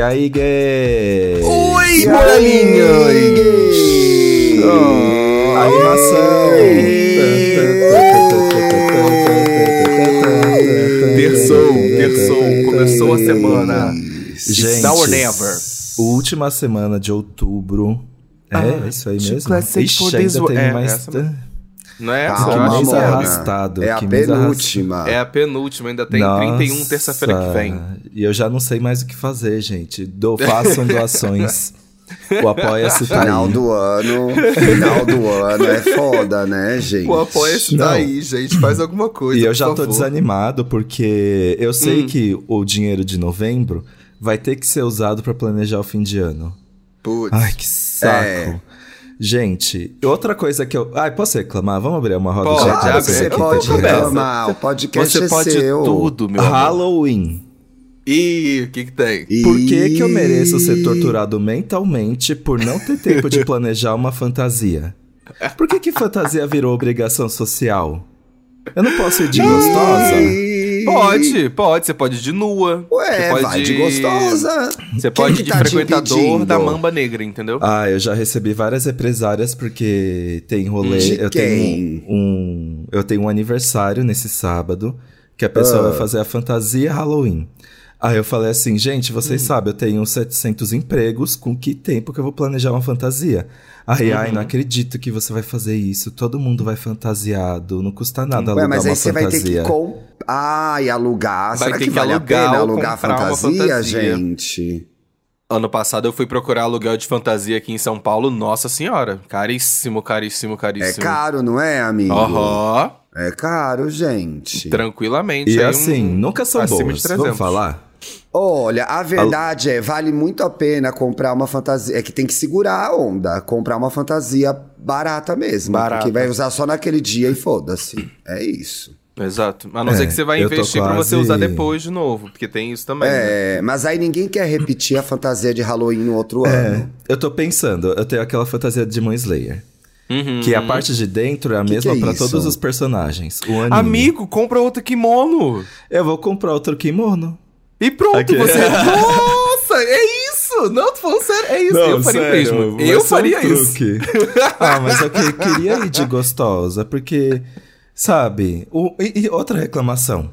E aí, gay? Oi, morelinhos! Oh, animação! Terçou, terçou, começou a semana. Gente, Now or never. última semana de outubro. É, Ah, isso aí tipo, mesmo? say Ixi, ainda tem é, mais... essa Não é essa? Calma, eu acho mês que é. Mona. arrastado. É a penúltima. É a penúltima, ainda tem Nossa, 31 terça-feira que vem. E eu já não sei mais o que fazer, gente. Do, façam doações. o Apoia-se tá Final aí. do ano, final do ano é foda, né, gente? O apoia-se Não. tá aí, gente. Faz alguma coisa. E eu por já tô favor. desanimado porque eu sei Hum. que o dinheiro de novembro vai ter que ser usado pra planejar o fim de ano. Putz. Ai, que saco. É. Gente, outra coisa que eu. Ai, posso reclamar? Vamos abrir uma roda Pode, de Claro você pode reclamar, o podcast Você é pode seu. tudo, meu amor. Halloween. Ih, o que que tem? Por que, que eu mereço ser torturado mentalmente por não ter tempo de planejar uma fantasia? Por que, que fantasia virou obrigação social? Eu não posso ir de gostosa? Pode, pode. Você pode ir de nua. Ué, você pode vai de gostosa. Você Quem pode que ir de tá frequentador da mamba negra, entendeu? Ah, eu já recebi várias represárias porque tem rolê. De eu quem? tenho um. Eu tenho um aniversário nesse sábado que a pessoa Ah. vai fazer a fantasia Halloween. Aí eu falei assim, gente, vocês sabem, eu tenho 700 empregos, com que tempo que eu vou planejar uma fantasia? Aí, ai, não acredito que você vai fazer isso, todo mundo vai fantasiado, não custa nada Ué, alugar mas aí uma você vai ter fantasia. que com... Ah, e alugar. Vai Será ter que, que vale a alugar pena alugar a comprar uma fantasia, fantasia. gente? Ano passado eu fui procurar aluguel de fantasia aqui em São Paulo. Nossa senhora. Caríssimo, caríssimo, É caríssimo. caro, não é, amigo? Aham. É caro, gente. Tranquilamente. E aí um- assim, nunca são acima boas, de 300. vamos falar? Olha, a verdade é, vale muito a pena comprar uma fantasia. É que tem que segurar a onda. Comprar uma fantasia barata mesmo. Barata. Porque vai usar só naquele dia e foda-se. É isso. Exato. A não É, ser que você vai investir pra você quase- usar depois de novo. Porque tem isso também. né? É, mas aí ninguém quer repetir a fantasia de Halloween no outro É, ano. eu tô pensando, eu tenho aquela fantasia de Demon Slayer. Uhum. Que a parte de dentro é a Que mesma que é pra isso? todos os personagens. O anime. Amigo, compra outro kimono. Eu vou comprar outro kimono. E pronto, Aqui. você. Nossa, é isso! Não, tô falando sério, é isso. eu faria mesmo. vai Eu um faria isso. truque. ah, mas eu que- queria ir de gostosa, porque, sabe, o- e, e outra reclamação.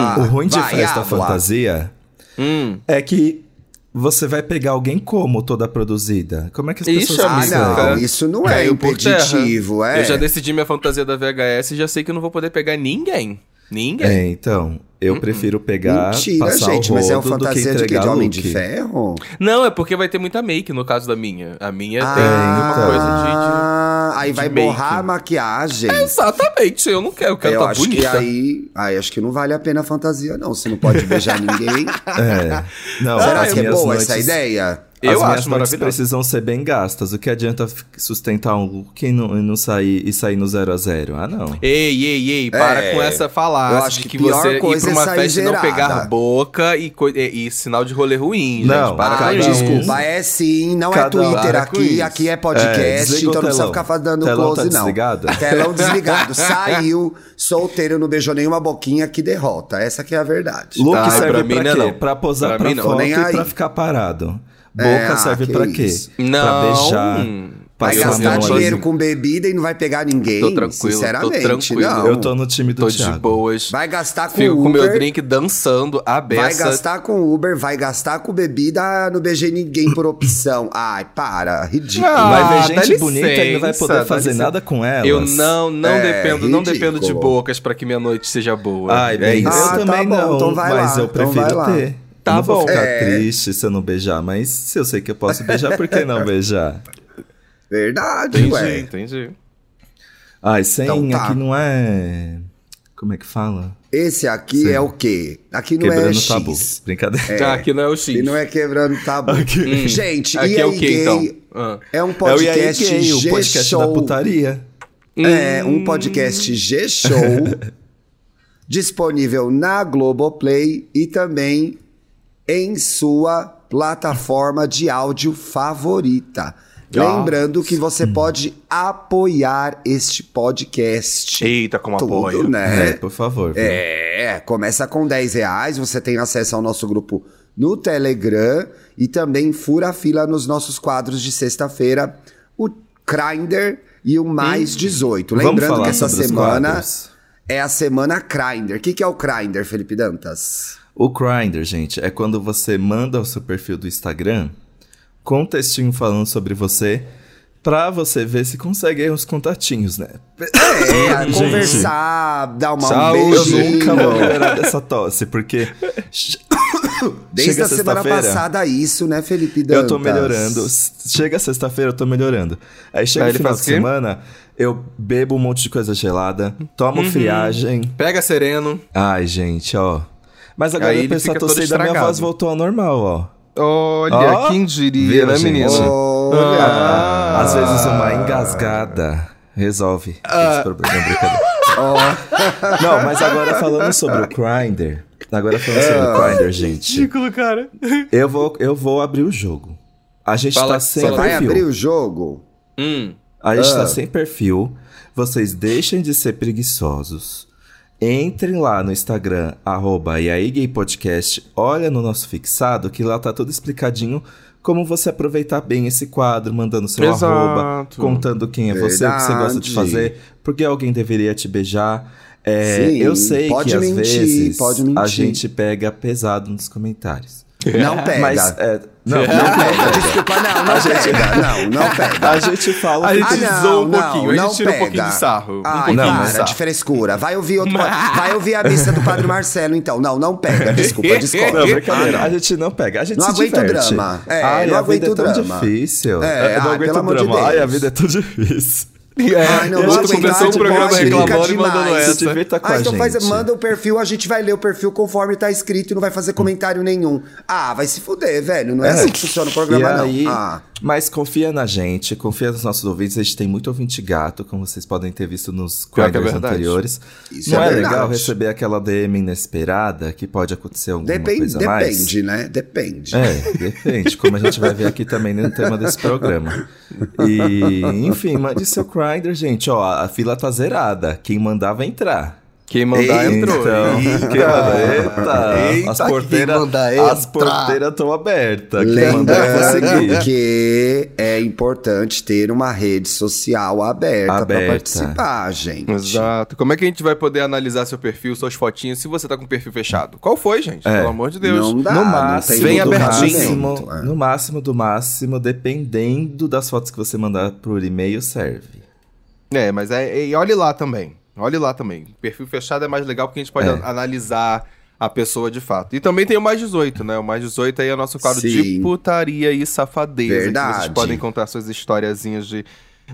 Ah, o ruim de vai, festa habla. fantasia Hum. é que você vai pegar alguém como toda produzida. Como é que as Ixi, pessoas Ah, amigo, conseguem? não, isso não é impeditivo, é. Eu já decidi minha fantasia da VHS e já sei que eu não vou poder pegar ninguém. Ninguém. É, então, eu prefiro pegar, Mentira, passar gente, o mas é uma rodo do que fantasia de quê? entregar De Homem de. Ferro? Não, é porque vai ter muita make no caso da minha. A minha tem Ah, uma coisa de. Ah, aí de vai make. borrar a maquiagem. de... Exatamente, eu não quero, eu quero eu tá acho bonita. que aí, aí acho que não vale a pena a fantasia, não. Você não pode beijar ninguém. É. Não, Será que é boa noites- essa ideia? Eu as acho maravilhoso. precisam ser bem gastas. O que adianta sustentar um look e não, e não sair e sair no zero a zero? Ah, não. Ei, ei, ei, para É, com essa falácia eu acho que que, pior você ir coisa pra é uma sair festa e não pegar boca e, e- e sinal de rolê ruim, Não, gente. Para ah, isso. um- desculpa, é sim, não é Cada Twitter aqui, aqui é É, podcast, desliga então não precisa ficar dando Telão tá close, não. desligado? Telão desligado. Saiu, solteiro, não beijou nenhuma boquinha, que derrota. Essa que é a verdade. Look Ah, serve pra pra, mim não é quê? não. Pra posar Pra pra, foto e pra ficar parado. Boca É, ah, serve que pra quê? isso. Pra Não. beijar. Vai gastar dinheiro com bebida e não vai pegar ninguém? Tô tranquilo, tô Sinceramente, tranquilo. não. Eu tô no time do Tô de Thiago. boas. Vai gastar com Fico com Uber. meu drink dançando, a beça. Vai gastar com Uber, vai gastar com bebida, ah, não beijei ninguém por opção. Ai, para, ridículo. Ah, Vai ver gente licença, bonita e não vai poder fazer nada com elas. Eu não, não É, dependo, não ridículo. dependo de bocas pra que minha noite seja boa. Ai, é bem, isso. eu Ah, tá também bom, não, então vai mas lá, eu então prefiro vai lá. ter. Tá não vou bom. ficar É. triste se eu não beijar, mas se eu sei que eu posso beijar, por que não beijar? Verdade, Entendi, ué. entendi. Ai, sem Então tá. aqui não é... Como é que fala? Esse aqui Sim. é o quê? Aqui não Quebrando é o X. tabu. Brincadeira. Ah, aqui não é o X. E não é quebrando tabu. Aqui. Gente, Aqui e é aí, o quê, gay então? Ah. é um É o podcast E aí Gay, o podcast da G-Show. putaria. É um podcast G-Show disponível na Globoplay e também em sua plataforma de áudio favorita. Lembrando que você pode apoiar este podcast. Eita, como Tudo, apoio. né? É, por favor. viu? É, começa com 10 reais, você tem acesso ao nosso grupo no Telegram e também fura a fila nos nossos quadros de sexta-feira, o Grindr e o Mais 18. Vamos Lembrando falar que essa semana é a semana Grindr. O que, que é o Grindr, Felipe Dantas? O Grindr, gente, é quando você manda o seu perfil do Instagram com um textinho falando sobre você pra você ver se consegue aí uns contatinhos, né? É, conversar, dar uma, um Saúde. Eu nunca vou melhorar dessa tosse, porque Desde chega a semana passada isso, né, Felipe Dantas? Eu tô melhorando. Chega sexta-feira, eu tô melhorando. Aí chega Aí final de semana, eu bebo um monte de coisa gelada, tomo Uhum. friagem. Pega sereno. Ai, gente, ó. Mas agora Aí eu fica todo tosse da minha voz voltou ao normal, ó. Olha, Ó, quem diria, né, menina? Olha. Ah. Às vezes uma engasgada resolve Ah. esse problema. Não, brincadeira. Não, mas agora falando sobre o Grindr. Agora falando sobre Ah. o Grindr, gente. Ridículo, cara. Eu vou, eu vou abrir o jogo. A gente Fala- tá sem fala- Vai perfil. abrir o jogo? Hum. A gente Ah. tá sem perfil. Vocês deixem de ser preguiçosos. Entrem lá no Instagram, arroba e aí Gay Podcast. Olha no nosso fixado que lá tá tudo explicadinho como você aproveitar bem esse quadro, mandando seu Exato. arroba, contando quem é você, o que você gosta de Verdade. fazer, porque alguém deveria te beijar. É, Sim, eu sei que às mentir, vezes pode mentir. a gente pega pesado nos comentários. Não pega. Mas, é, não, não, Não pega, pega. desculpa, não, não A gente- pega. Não, não pega. A gente fala A o gente Ah, zoa um pouquinho, a gente tira um pouquinho pega. de sarro, um Ai, pouquinho de para, sarro. de frescura. Vai ouvir outro. vai ouvir a missa do Padre Marcelo, então. Não, não pega. Desculpa, desculpa. Não, brincadeira. Ah, A gente não pega, a gente Não se aguento diverte. drama. É, Ai, não a vida aguento é tão drama. difícil. É, eu não ai, aguento pelo amor de drama. Ai, a Deus. vida é tão difícil. É, Ai, não, e a não gente aguento, começou o não programa pode, reclamando e mandando essa. devia estar com Ah, a então gente. faz, manda o perfil, a gente vai ler o perfil conforme tá escrito e não vai fazer comentário nenhum. Ah, vai se fuder, velho. Não é, assim que funciona o programa, e não. aí, Ah. Mas confia na gente, confia nos nossos ouvintes. A gente tem muito ouvinte gato, como vocês podem ter visto nos é quadros verdade. anteriores. Isso não é é, verdade. legal receber aquela DM inesperada que pode acontecer alguma Depende, coisa a mais? depende, né? Depende. É, depende, como a gente vai ver aqui também no tema desse programa. E, enfim, mande seu Grindr, gente. Ó, a fila tá zerada. Quem mandar vai entrar. Quem mandar Eita. entrou. Então, Eita. quem mandar, eita, Eita, as porteiras as porteiras estão abertas. Quem mandar vai Lembrando conseguir. que é importante ter uma rede social aberta, pra Aberta. participar, gente. Exato. Como é que a gente vai poder analisar seu perfil, suas fotinhas, se você tá com o perfil fechado? Qual foi, gente? É. Pelo amor de Deus. Não dá, no máximo, Vem abertinho. máximo, É. no máximo do máximo, dependendo das fotos que você mandar por e-mail, serve. É, mas é, e olhe lá também. Olhe lá também. Perfil fechado é mais legal porque a gente pode É. analisar a pessoa de fato. E também tem o mais 18, né? O mais 18 aí é o nosso quadro de Sim. putaria e safadeza. Que Verdade. vocês podem contar suas historiazinhas de,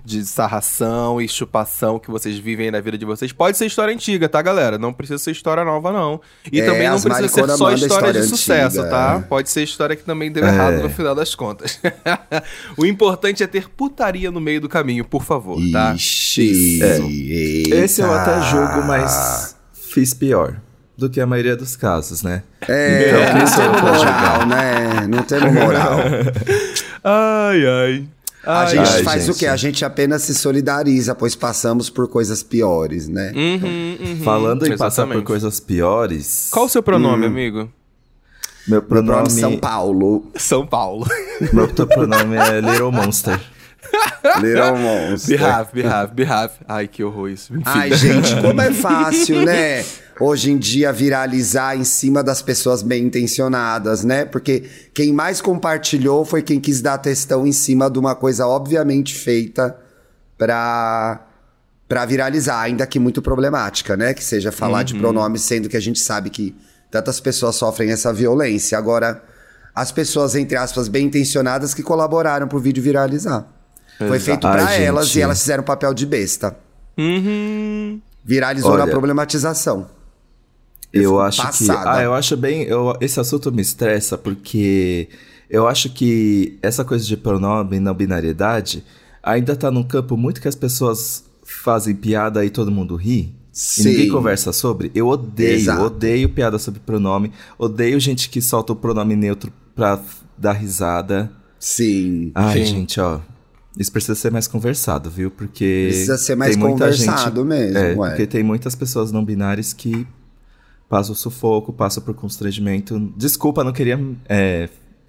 de sarração e chupação que vocês vivem na vida de vocês. Pode ser história antiga, tá, galera? Não precisa ser história nova, não. E É, também não precisa ser só história, de história sucesso, antiga, tá? é. Pode ser história que também deu É. errado no final das contas. o importante é ter putaria no meio do caminho, por favor, tá? Ixi, eita. Esse eu até julgo, mas fiz pior do que a maioria dos casos, né? É, Então, não temos pra moral, né? Não temos moral. Ai, ai. A Ai, gente ai, faz gente. o quê? A gente apenas se solidariza, pois passamos por coisas piores, né? Uhum, uhum. Falando em passar por Exatamente. coisas piores, Qual o seu pronome, amigo? meu Meu pronome pronome, São Paulo. São Paulo. meu pronome é Little Monster. Little Monster. Behave, behave, behave. Ai, que horror isso. Enfim. Ai, gente, como é fácil, né? Hoje em dia viralizar em cima das pessoas bem intencionadas, né? Porque quem mais compartilhou foi quem quis dar textão em cima de uma coisa obviamente feita pra, pra viralizar, ainda que muito problemática, né? Que seja falar de pronomes, sendo que a gente sabe que tantas pessoas sofrem essa violência. Agora, as pessoas, entre aspas, bem intencionadas que colaboraram pro vídeo viralizar. Foi Exato. feito pra elas gente. e elas fizeram papel de besta. Uhum. Viralizou na Olha, problematização. Eu acho passada. que. Ah, eu acho bem. Eu, esse assunto me estressa porque eu acho que essa coisa de pronome e não binariedade ainda tá num campo muito que as pessoas fazem piada e todo mundo ri. Sim. E ninguém conversa sobre. Eu odeio, Exato. odeio piada sobre pronome. Odeio gente que solta o pronome neutro pra dar risada. Sim. Ai, Sim. gente, ó. Isso precisa ser mais conversado, viu? Porque. Precisa ser mais tem muita conversado gente, mesmo, É, ué. porque tem muitas pessoas não binárias que passo sufoco, passo por constrangimento. Desculpa, não queria é,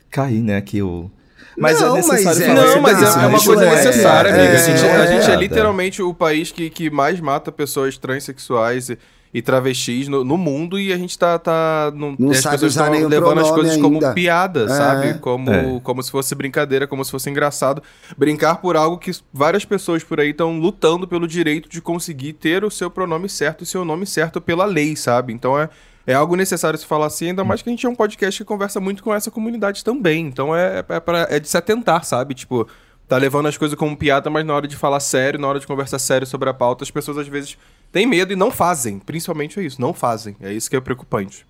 cair, né, aqui o... Mas Não, é necessário mas é- falar Não, sobre mas isso, é, né? é uma coisa é- necessária, amiga. a, gente, a é, gente é é. literalmente o país que, que mais mata pessoas transexuais e, e travestis no, no mundo e a gente tá. tá não, Não as sabe pessoas usar estão levando as coisas como ainda. piada, É. sabe? Como, É. como se fosse brincadeira, como se fosse engraçado. Brincar por algo que várias pessoas por aí estão lutando pelo direito de conseguir ter o seu pronome certo, o seu nome certo pela lei, sabe? Então é. É algo necessário se falar assim, ainda mais que a gente é um podcast que conversa muito com essa comunidade também. Então é, é, pra- é de se atentar, sabe? Tipo, tá levando as coisas como piada, mas na hora de falar sério, na hora de conversar sério sobre a pauta, as pessoas às vezes têm medo e não fazem. Principalmente é isso, não fazem. É isso que é preocupante.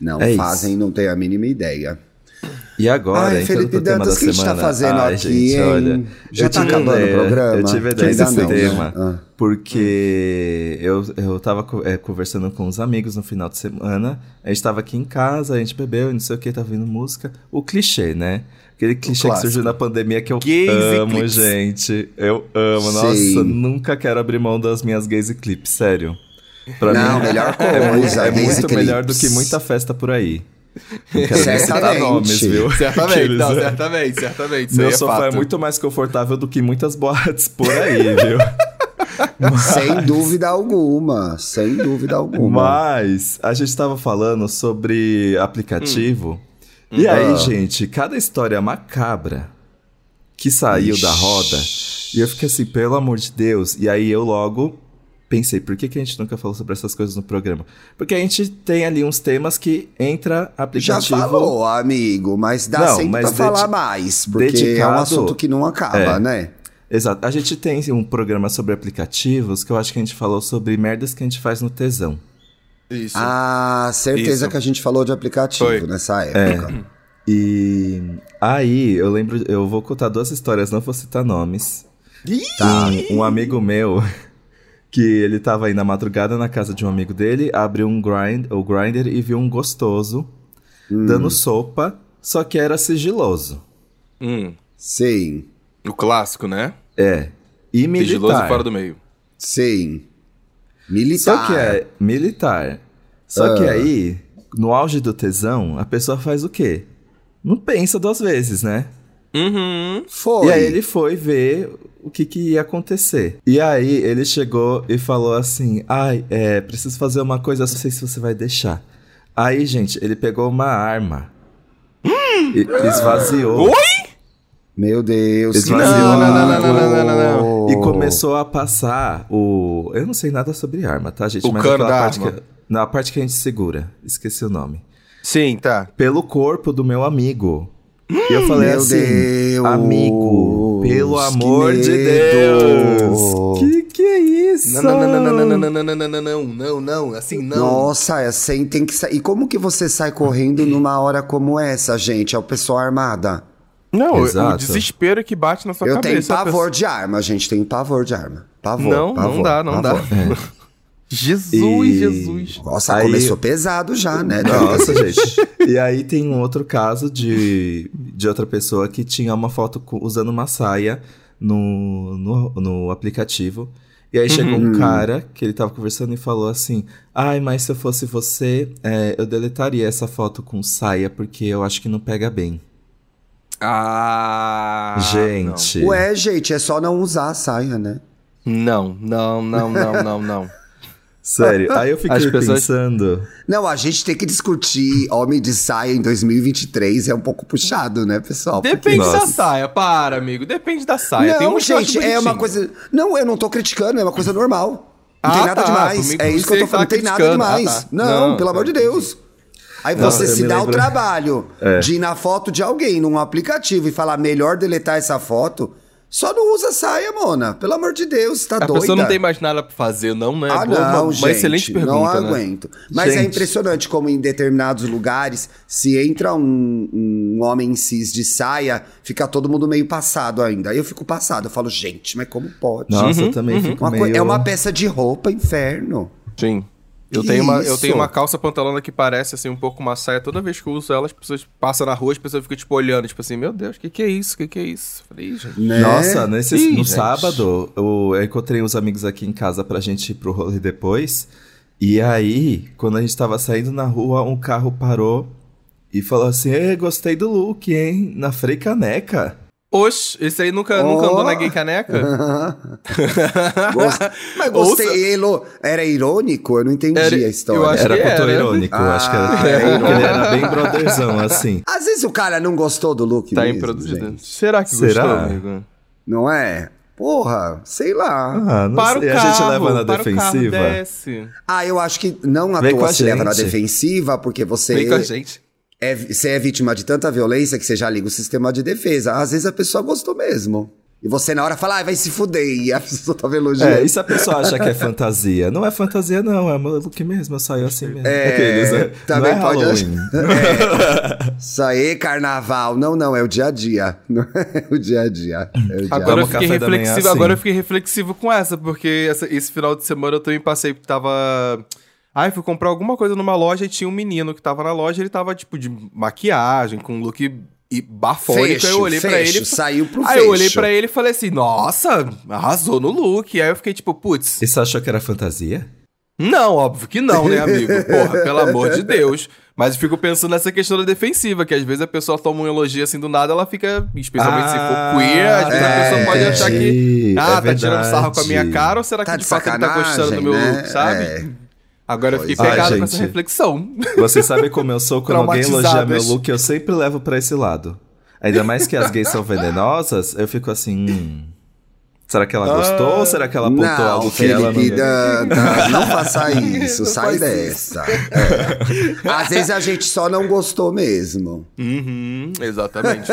Não É isso. fazem, não tem a mínima ideia. E agora, Ai, entrando Felipe Dantas, da o que a gente tá fazendo Ai, aqui, gente, hein? olha, Já tá tive acabando o ideia- programa? Eu tive ideia desse não, né? tema, Ah. porque eu, eu tava é, conversando com uns amigos no final de semana, a gente tava aqui em casa, a gente bebeu, e não sei o que, tava ouvindo música. O clichê, né? Aquele clichê que surgiu na pandemia que eu Gays amo, clipes. gente. Eu amo. Sim. Nossa, nunca quero abrir mão das minhas gays e clipes, sério. Pra Não, mim, melhor é, coisa, é e muito melhor do que muita festa por aí. Não quero Certamente. nomes, viu? Certamente, Aqueles, não, né? certamente, certamente. Meu é sofá é fato. muito mais confortável do que muitas boates por aí, viu? Sem dúvida alguma. Sem dúvida alguma. Mas a gente tava falando sobre aplicativo. E Ah. aí, gente, cada história macabra que saiu da roda. E eu fiquei assim, pelo amor de Deus. E aí eu logo pensei, por que, que a gente nunca falou sobre essas coisas no programa? Porque a gente tem ali uns temas que entra Já aplicativo. falou, amigo, mas dá Não, sempre mas pra falar mais, porque é um dedicado- assunto que não acaba, É. né? Exato. A gente tem um programa sobre aplicativos que eu acho que a gente falou sobre merdas que a gente faz no tesão. Isso. Ah, certeza Isso. que a gente falou de aplicativo Foi. nessa época. E aí, eu lembro, eu vou contar duas histórias, não vou citar nomes. Tá. Um, um amigo meu, que ele tava aí na madrugada na casa de um amigo dele, abriu um grind, o grinder e viu um gostoso Hum. dando sopa, só que era sigiloso. Hum, Sim, o clássico, né? É. E militar. Sigiloso fora do meio. sim. Militar. Só que é militar. Só Ah. que aí, no auge do tesão, a pessoa faz o quê? Não pensa duas vezes, né? Uhum. Foi. E aí ele foi ver o que, que ia acontecer. E aí ele chegou e falou assim: Ai, é, preciso fazer uma coisa, não sei se você vai deixar. Aí, gente, ele pegou uma arma. E esvaziou. Meu Deus. que Esvaziou Não, não, não, não, não, não, não, não. E começou a passar o. Eu não sei nada sobre arma, tá, gente? O Mas cano da parte arma. que. Na parte que a gente segura. Esqueci o nome. Sim, tá. Pelo corpo do meu amigo. E eu falei Meu assim, Deus, amigo, pelo amor de. Deus. Que que é isso? Não, não, não, não, não, não, não, não, não, não, não, não, não, assim não. Nossa, é assim tem que sair. E como que você sai correndo numa hora como essa, gente? É o pessoal armada. Não, o- o Exato. desespero que bate na sua Eu cabeça. tenho a pavor pessoa- de arma, gente. Tenho pavor de arma. Pavor. Não, pavor, não dá, não pavor. dá. Jesus, E- Jesus. Nossa, Aí- começou pesado já, né? Nossa, gente. E aí tem um outro caso de, de outra pessoa que tinha uma foto usando uma saia no, no, no aplicativo. E aí chegou Uhum. um cara que ele tava conversando e falou assim: Ai, mas se eu fosse você, é, eu deletaria essa foto com saia, porque eu acho que não pega bem. Ah. gente. Ué, gente, é só não usar a saia, né? Não, não, não, não, não, não. Sério. Aí eu fiquei As pessoas- pensando. Não, a gente tem que discutir homem de saia em 2023 é um pouco puxado, né, pessoal? Porque- Depende da Nossa. saia, para, amigo. Depende da saia. Tem Não, um gente, é uma coisa. Não, eu não tô criticando, é uma coisa normal. Não Ah, tem nada tá, demais. É isso que eu tô falando. Não tá tem nada criticando. demais. Ah, tá. Não, Não, pelo amor de entendi. Deus. Aí Não, você se dá o lembro- trabalho É. de ir na foto de alguém num aplicativo e falar melhor deletar essa foto. Só não usa saia, Mona. Pelo amor de Deus, tá A doida. pessoa não tem mais nada pra fazer, não, né? Ah, Boa, não, uma, uma gente, excelente pergunta, não né? aguento. Mas é Gente. impressionante como em determinados lugares, se entra um, um homem cis de saia, fica todo mundo meio passado ainda. Aí eu fico passado, eu falo, gente, mas como pode? Nossa, Uhum, eu também fico Uma meio. É uma peça de roupa, inferno. Sim. Eu tenho, uma, eu tenho uma calça pantalona que parece assim um pouco uma saia. Toda vez que eu uso ela, as pessoas passam na rua, as pessoas ficam tipo olhando, tipo assim, meu Deus, o que, que é isso? O que, que é isso? Falei, "Ih, gente. Né? Nossa, nesse, Ih, no gente. sábado, eu, eu encontrei uns amigos aqui em casa pra gente ir pro rolê depois. E aí, quando a gente tava saindo na rua, um carro parou e falou assim: Ei, gostei do look, hein? Na Frei Caneca. Oxe, esse aí nunca, nunca Oh. andou na gay caneca? Gost- Mas gostei. elo- Era irônico? Eu não entendi Era- a eu história. acho era era. irônico, Ah, acho que era. irônico. ele era bem brotherzão, assim. Às vezes o cara não gostou do look Tá mesmo. Será que Será? gostou, amigo? Não é? Porra, sei lá. Ah, não Para sei. o carro, a gente leva na para o carro, defensiva. Ah, eu acho que não à Vem toa a se leva na defensiva, porque você Vem com a gente. É, você é vítima de tanta violência que você já liga o sistema de defesa. Às vezes a pessoa gostou mesmo. E você na hora fala, ah, vai se fuder. E a pessoa tava elogiando. É, e se a pessoa acha que é fantasia? Não é fantasia, não. É look mesmo. Eu saio assim mesmo. É, Aqueles, né? também não é pode Halloween. Isso aí, carnaval. Não, não, é o dia a dia. Não é o dia a dia. É o dia Agora eu fiquei reflexivo, assim. agora eu fiquei reflexivo com essa, porque essa- esse final de semana eu também passei, tava. Ai, fui comprar alguma coisa numa loja e tinha um menino que tava na loja, ele tava tipo de maquiagem, com um look e bafônico. aí eu olhei pra fecho, ele. Saiu pro Aí fecho. eu olhei pra ele e falei assim: "Nossa, arrasou no look". Aí eu fiquei tipo, putz, E você achou que era fantasia? não, óbvio que não, né, amigo? Porra, pelo amor de Deus. Mas eu fico pensando nessa questão da defensiva, que às vezes a pessoa toma um elogio assim do nada, ela fica, especialmente se Ah, for queer, às vezes a é, pessoa pode achar que, ah, É tá tirando sarro com a minha cara, ou será que Tá de de fato ele tá gostando do meu né? sabe? É. Agora eu fiquei Pois é. pegado Ai, com essa reflexão. Você sabe como eu sou quando alguém elogia meu look, eu sempre levo pra esse lado. Ainda mais que as gays são venenosas, eu fico assim. Hum, será que ela gostou ou será que ela apontou não, algo que ela não. Não, não, não faça isso, Não sai dessa. É. Às vezes a gente só não gostou mesmo. Uhum, exatamente.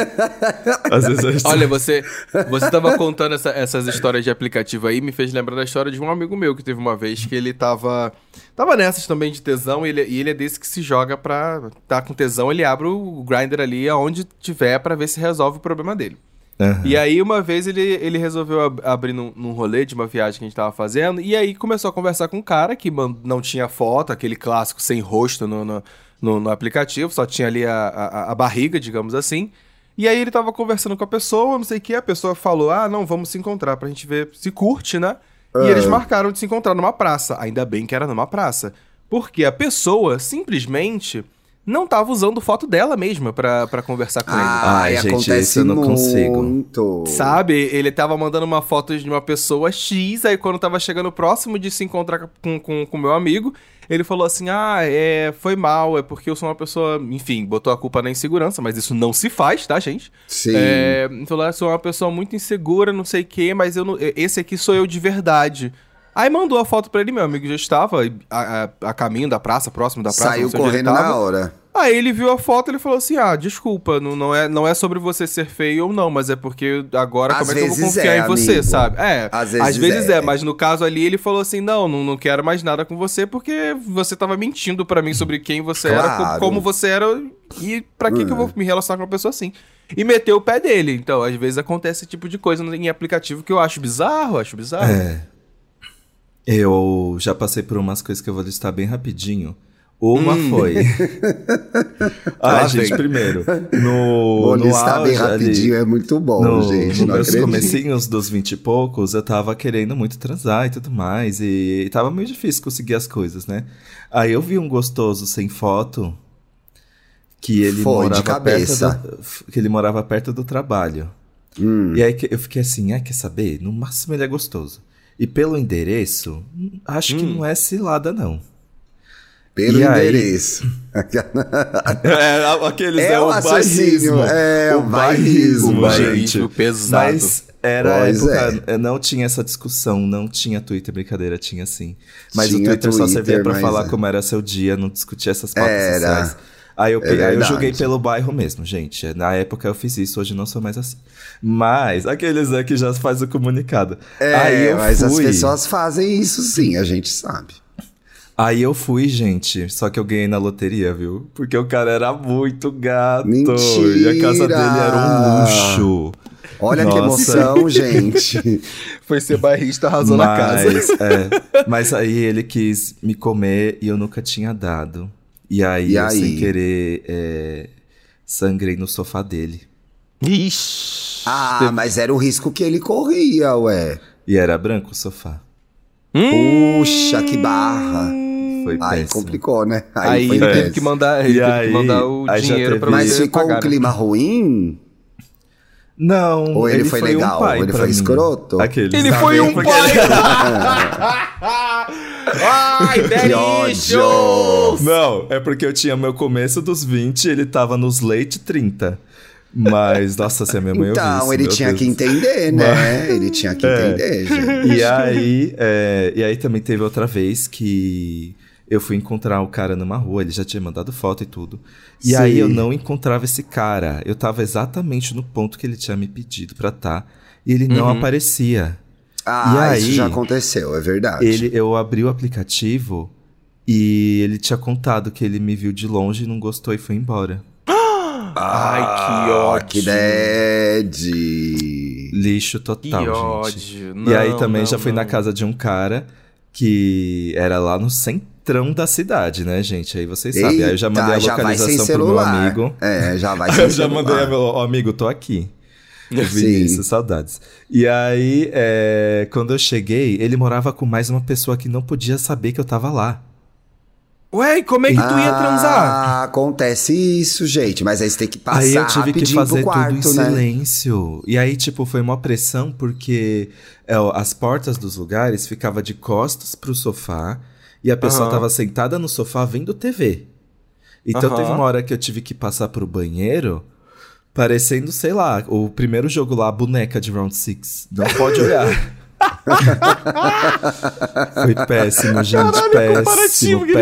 Às vezes eu estou... Olha, você, você tava contando essa- essas histórias de aplicativo aí, me fez lembrar da história de um amigo meu que teve uma vez que ele tava. Tava nessas também de tesão, e ele, e ele é desse que se joga pra. Tá com tesão, ele abre o grinder ali aonde tiver pra ver se resolve o problema dele. Aham. E aí, uma vez, ele, ele resolveu ab- abrir num, num rolê de uma viagem que a gente tava fazendo, e aí começou a conversar com um cara que não tinha foto, aquele clássico sem rosto no, no, no- no aplicativo, só tinha ali a, a, a barriga, digamos assim. E aí ele tava conversando com a pessoa, não sei o que, a pessoa falou, ah, não, vamos se encontrar pra gente ver se curte, né? E eles marcaram de se encontrar numa praça, ainda bem que era numa praça. Porque a pessoa, simplesmente, não tava usando foto dela mesma pra, pra conversar com ele. Ai, Ai, gente, acontece isso eu não consigo. muito. Sabe? Ele tava mandando uma foto de uma pessoa X, aí quando tava chegando próximo de se encontrar com o com, com meu amigo, ele falou assim: Ah, é, foi mal, é porque eu sou uma pessoa. Enfim, botou a culpa na insegurança, mas isso não se faz, tá, gente? Sim. É, ele falou: "Ah, sou uma pessoa muito insegura, não sei o quê, mas eu não, esse aqui sou eu de verdade. Aí mandou a foto pra ele, meu amigo já estava a, a- a caminho da praça, próximo da praça. Saiu correndo na hora. Aí ele viu a foto e ele falou assim: Ah, desculpa, não, não, é, não é sobre você ser feio ou não, mas é porque agora Às como é que eu vou vezes confiar é, em você, amigo. sabe? É, Às às vezes vezes, é. é. mas no caso ali ele falou assim: Não, não, não quero mais nada com você porque você tava mentindo pra mim sobre quem você era, Claro. co- como você era e pra que, que eu vou me relacionar com uma pessoa assim? E meteu o pé dele. Então, às vezes acontece esse tipo de coisa em aplicativo que eu acho bizarro, acho bizarro. É. Eu já passei por umas coisas que eu vou listar bem rapidinho. Uma Hum. foi. Lá ah, gente, vem. primeiro. No. Vou no listar bem auge ali, rapidinho, é muito bom, no, gente. nos acredito. comecinhos dos vinte e poucos, eu tava querendo muito transar e tudo mais. E, e tava meio difícil conseguir as coisas, né? Aí eu vi um gostoso sem foto que ele Foi, de morava cabeça. perto do, que ele morava perto do trabalho. Hum. E aí eu fiquei assim, ah, quer saber? No máximo ele é gostoso. E pelo endereço, hum, acho que não é cilada, não. Pelo E endereço. É, aqueles É o raciocínio, é, o bairrismo, O bairrismo pesado. Mas era a Pois época, eh, não tinha essa discussão, não tinha Twitter, brincadeira, tinha sim. Mas o Tinha Twitter, só Twitter, servia pra mas falar é. como era seu dia, não discutia essas pautas Era. sociais. Aí eu, É aí eu joguei pelo bairro mesmo, gente. Na época eu fiz isso, hoje não sou mais assim. Mas, aqueles é que já faz o comunicado. aí É, eu mas as fui. pessoas fazem isso sim, a gente sabe. Aí eu fui, gente, só que eu ganhei na loteria, viu? Porque o cara era muito gato. E a casa Mentira! dele era um luxo. Olha que Nossa. emoção, gente. Foi ser barrista, arrasou na casa. Mas, é, mas aí ele quis me comer e eu nunca tinha dado. E aí, E eu aí? sem querer, é, sangrei no sofá dele. Ixi. Ah, mas era o risco que ele corria, ué. E era branco o sofá. Puxa, que barra. Foi Aí péssimo. complicou, né? Aí foi ele teve que mandar, ele teve aí- que mandar o aí dinheiro teve- pra Mas ficou pagar. um clima ruim? Não, Ou ele foi legal? um pai Ele foi mim. escroto? Aqueles, Ele tá foi um Porque pai! ele- Ai, ódio! Não, é porque eu tinha meu começo dos 20 e ele tava nos late 30. Mas, nossa, se a minha mãe Então, ele tinha Deus. que entender, né? Ele tinha que É. entender, gente. E aí, é, e aí também teve outra vez que eu fui encontrar o cara numa rua, ele já tinha mandado foto e tudo. E Sim. aí eu não encontrava esse cara. Eu tava exatamente no ponto que ele tinha me pedido pra estar. e ele não aparecia. Ah, E isso aí, já aconteceu, é verdade. Ele, eu abri o aplicativo e ele tinha contado que ele me viu de longe, não gostou e foi embora. Ai, que Ah, ódio. Que bad. Lixo Que total, ódio. gente. e aí Não, também não, já fui na não. casa de um cara que era lá no centrão da cidade, né, gente? Aí vocês sabem. Aí eu já Eita, mandei a localização pro meu amigo. É, já vai sem Eu já celular. mandei a meu ó, amigo, tô aqui. Vinícius, saudades. E aí, é, quando eu cheguei, ele morava com mais uma pessoa que não podia saber que eu tava lá. Ué, como é que tu ia transar? Ah, acontece isso, gente. Mas aí você tem que passar aí eu tive que fazer quarto, tudo em né? silêncio. E aí, tipo, foi uma pressão porque é, ó, as portas dos lugares ficavam de costas pro sofá e a pessoa Aham. tava sentada no sofá vendo TV. Então Aham. teve uma hora que eu tive que passar pro banheiro, parecendo, sei lá, o primeiro jogo lá, a boneca de Round Six. Não pode olhar. Foi péssimo, gente. Caralho, o péssimo, fez.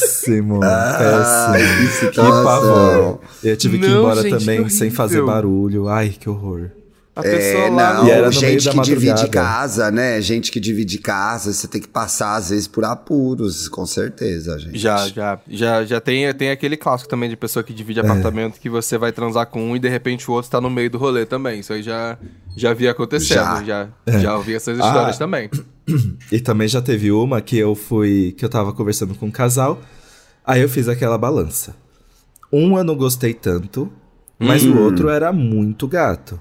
péssimo, Ah, péssimo. que pavor. Eu tive que ir Não, embora gente, também que sem fazer horrível. barulho. Ai, que horror. A pessoa É, lá não, era gente que divide casa, né? Gente que divide casa, você tem que passar, às vezes, por apuros, com certeza, gente. Já, já. Já, já tem, tem aquele clássico também de pessoa que divide apartamento que você vai transar com um e de repente o outro tá no meio do rolê também. Isso aí já, já vi acontecendo. Já, já, ouvi essas histórias Ah. também. E também já teve uma que eu fui. que eu tava conversando com um casal. Aí eu fiz aquela balança. Um eu não gostei tanto, mas Hum. o outro era muito gato.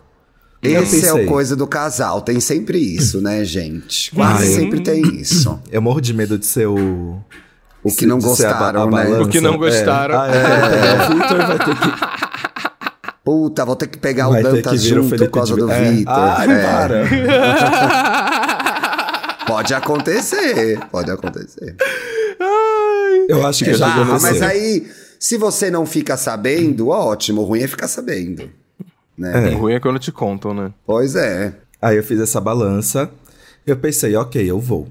Esse é o coisa do casal, tem sempre isso, né, gente? Quase Ah, eu- sempre tem isso. Eu morro de medo de ser o. O que não ser a gostaram, a né? balança. O que não gostaram. É. Ah, é. O Victor vai ter que. Puta, vou ter que pegar vai o Dantas o junto Felipe por causa de- do É. Vitor. Ai, É, para. Pode acontecer, pode acontecer. Eu acho que já Ah, aconteceu. mas aí, se você não fica sabendo, ótimo. O ruim é ficar sabendo. Né? O ruim é quando te contam, né? Pois é. Aí eu fiz essa balança. Eu pensei, ok, eu vou.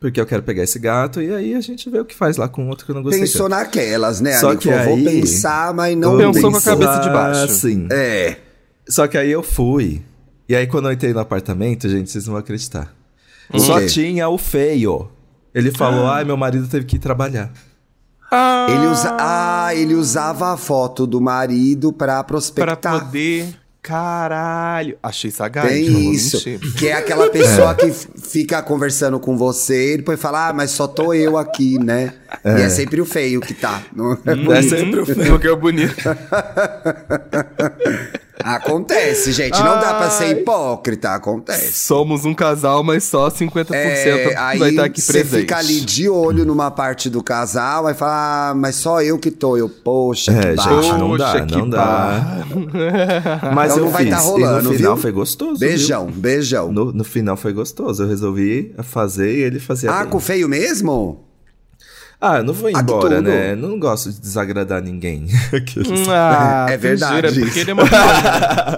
Porque eu quero pegar esse gato e aí a gente vê o que faz lá com outro que eu não gostei. Pensou tanto. naquelas, né, Só que Falou, Vou aí- pensar, mas não Pensou com a cabeça de baixo. Ah, sim. É. Só que aí eu fui. E aí quando eu entrei no apartamento, gente, vocês não vão acreditar. Só tinha o feio. Ele falou, ai, meu marido teve que ir trabalhar. Ah, Ele usa... Ah, ele usava a foto do marido pra pra prospectar. poder. Caralho. Achei sagaz. Tem isso. mentir. Que é aquela pessoa que f- fica conversando com você e depois fala, ah, mas só tô eu aqui, né? E é sempre o feio que tá. Não é É bonito. sempre o feio. Porque é bonito. Acontece, gente. Não dá pra ser Ai. hipócrita. Acontece. Somos um casal, mas só 50% É, aí vai estar aqui você presente. fica ali de olho numa parte do casal, aí fala, ah, mas só eu que tô. Eu, poxa, É, que gente, baixo. não dá, Poxa, que não dá. Mas Então eu não vai fiz. tá e rolando, no final viu? foi gostoso. viu? Beijão, beijão. No, no final foi gostoso. Eu resolvi fazer e ele fazia. Ah, bem. com feio mesmo? Ah, eu não vou Ah, que embora, tudo. né? Não gosto de desagradar ninguém. Ah, É verdade jura? isso. Porque ele é uma...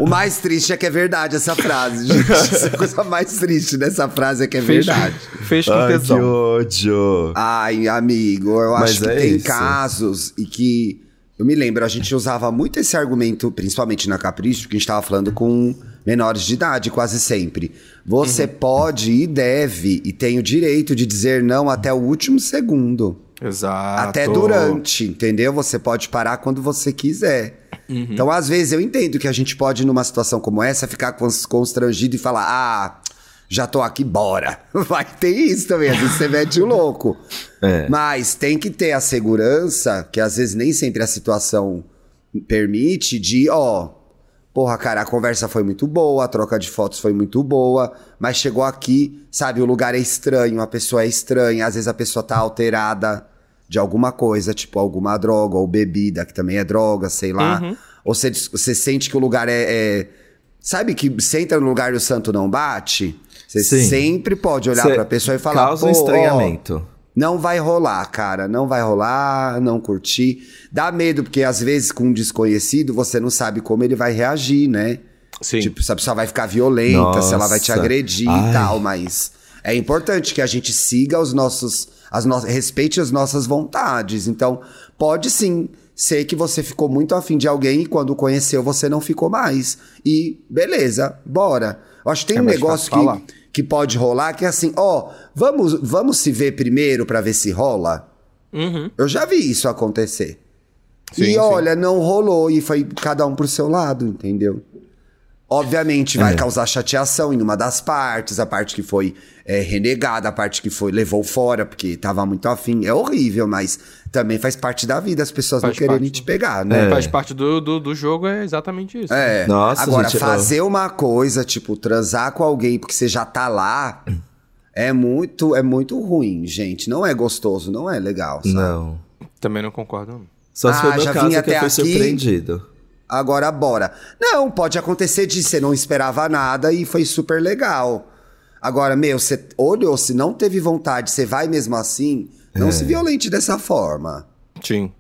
O mais triste é que é verdade essa frase, gente. Essa coisa mais triste dessa frase é que é fez, verdade. fez com Ai, que tesão. ódio. Ai, amigo, eu Mas acho que é tem isso. casos e que. Eu me lembro, a gente usava muito esse argumento, principalmente na Capricho, que a gente tava falando com menores de idade, quase sempre. Você Uhum. pode e deve e tem o direito de dizer não até o último segundo. Exato. Até durante, entendeu? Você pode parar quando você quiser. Uhum. Então, às vezes, eu entendo que a gente pode, numa situação como essa, ficar cons- constrangido e falar: ah, já tô aqui, bora. Vai ter isso também, às vezes você mete o louco. É. Mas tem que ter a segurança, que às vezes nem sempre a situação permite, de, ó, Porra, cara, a conversa foi muito boa, a troca de fotos foi muito boa, mas chegou aqui, sabe, o lugar é estranho, a pessoa é estranha, às vezes a pessoa tá alterada de alguma coisa, tipo alguma droga ou bebida, que também é droga, sei lá. Uhum. Ou você, você sente que o lugar é, é- Sabe que você entra no lugar e o santo não bate? Você Sim. sempre pode olhar Cê pra pessoa e falar. Causa um "Pô, ó, estranhamento. não vai rolar, cara. Não vai rolar, não curtir. Dá medo, porque às vezes com um desconhecido você não sabe como ele vai reagir, né? Sim. Tipo, se a pessoa vai ficar violenta, se ela vai te Nossa. agredir Ai. e tal, mas é importante que a gente siga os nossos. As no... Respeite as nossas vontades. Então, pode sim ser que você ficou muito afim de alguém e quando conheceu você não ficou mais. E beleza, bora. Eu acho que tem É um negócio falar. que, que pode rolar que é assim, ó, vamos, vamos se ver primeiro pra ver se rola. Uhum. Eu já vi isso acontecer. Sim, e sim. olha, não rolou e foi cada um pro seu lado, entendeu? Obviamente vai É. causar chateação em uma das partes, a parte que foi é, renegada, a parte que foi levou fora porque tava muito afim. É horrível, mas também faz parte da vida as pessoas Faz não quererem parte, te pegar, né? Faz parte do, do, do jogo, é exatamente isso. É. Nossa, Agora, gente, eu- fazer uma coisa, tipo, transar com alguém porque você já tá lá, é muito, é muito ruim, gente. Não é gostoso, não é legal, sabe? Não. Também não concordo. não. Só se Ah, for meu já caso vim que eu até fui aqui. surpreendido. Agora bora. Não, pode acontecer de você não esperava nada e foi super legal. Agora, meu, você olhou, se não teve vontade, você vai mesmo assim, não É. se violente dessa forma. Sim.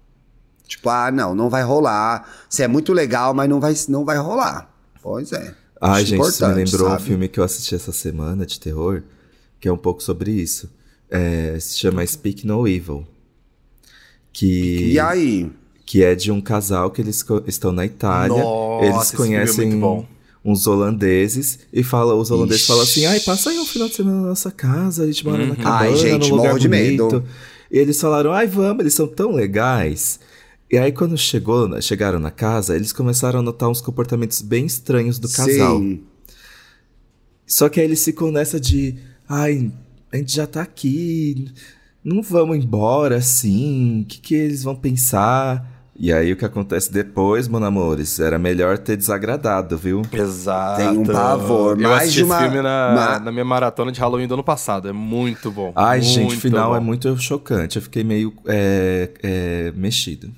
Tipo, ah, não, não vai rolar. Você é muito legal, mas não vai, não vai rolar. Pois é. Ai, gente, isso me lembrou um sabe? filme que eu assisti essa semana de terror, que é um pouco sobre isso. É, se chama Speak No Evil. Que, E aí? Que é de um casal que eles estão na Itália. Nossa, eles é conhecem bom. uns holandeses e fala, os holandeses Ixi. falam assim: ai, passa aí um final de semana na nossa casa, a gente mora na Uhum. cabana, Ai, gente, num lugar de bonito. medo. E eles falaram: ai, vamos, eles são tão legais. E aí, quando chegou, chegaram na casa, eles começaram a notar uns comportamentos bem estranhos do casal. Sim. Só que aí eles ficam nessa de, ai, a gente já tá aqui, não vamos embora assim, o que, que eles vão pensar? E aí o que acontece depois, meus amores, era melhor ter desagradado, viu? Exato. Tem um pavor, Eu mais assisti de uma- esse filme na, ma- na minha maratona de Halloween do ano passado. É muito bom. Ai, gente, o muito final bom. é muito chocante, eu fiquei meio é, é, mexido.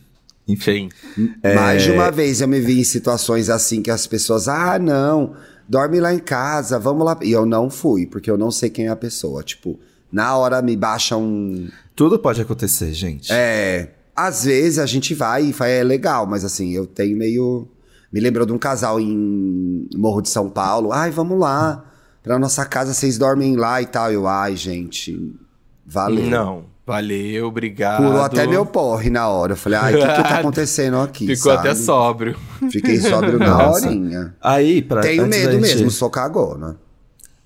Enfim. Sim. Mais de uma vez eu me vi em situações assim que as pessoas, ah, não, dorme lá em casa, vamos lá. E eu não fui, porque eu não sei quem é a pessoa. Tipo, na hora me baixa um. Tudo pode acontecer, gente. É. Às vezes a gente vai e faz, é legal, mas assim, eu tenho meio. Me lembrou de um casal em Morro de São Paulo. Ai, vamos lá. Pra nossa casa, vocês dormem lá e tal. Eu, ai, gente. Valeu. Não. Valeu, obrigado. Curou até meu porre na hora. Eu falei, ai, o que, que tá acontecendo aqui? Ficou sabe? até sóbrio. Fiquei sóbrio na horinha. Aí, pra, Tenho medo gente- mesmo, sou cagona.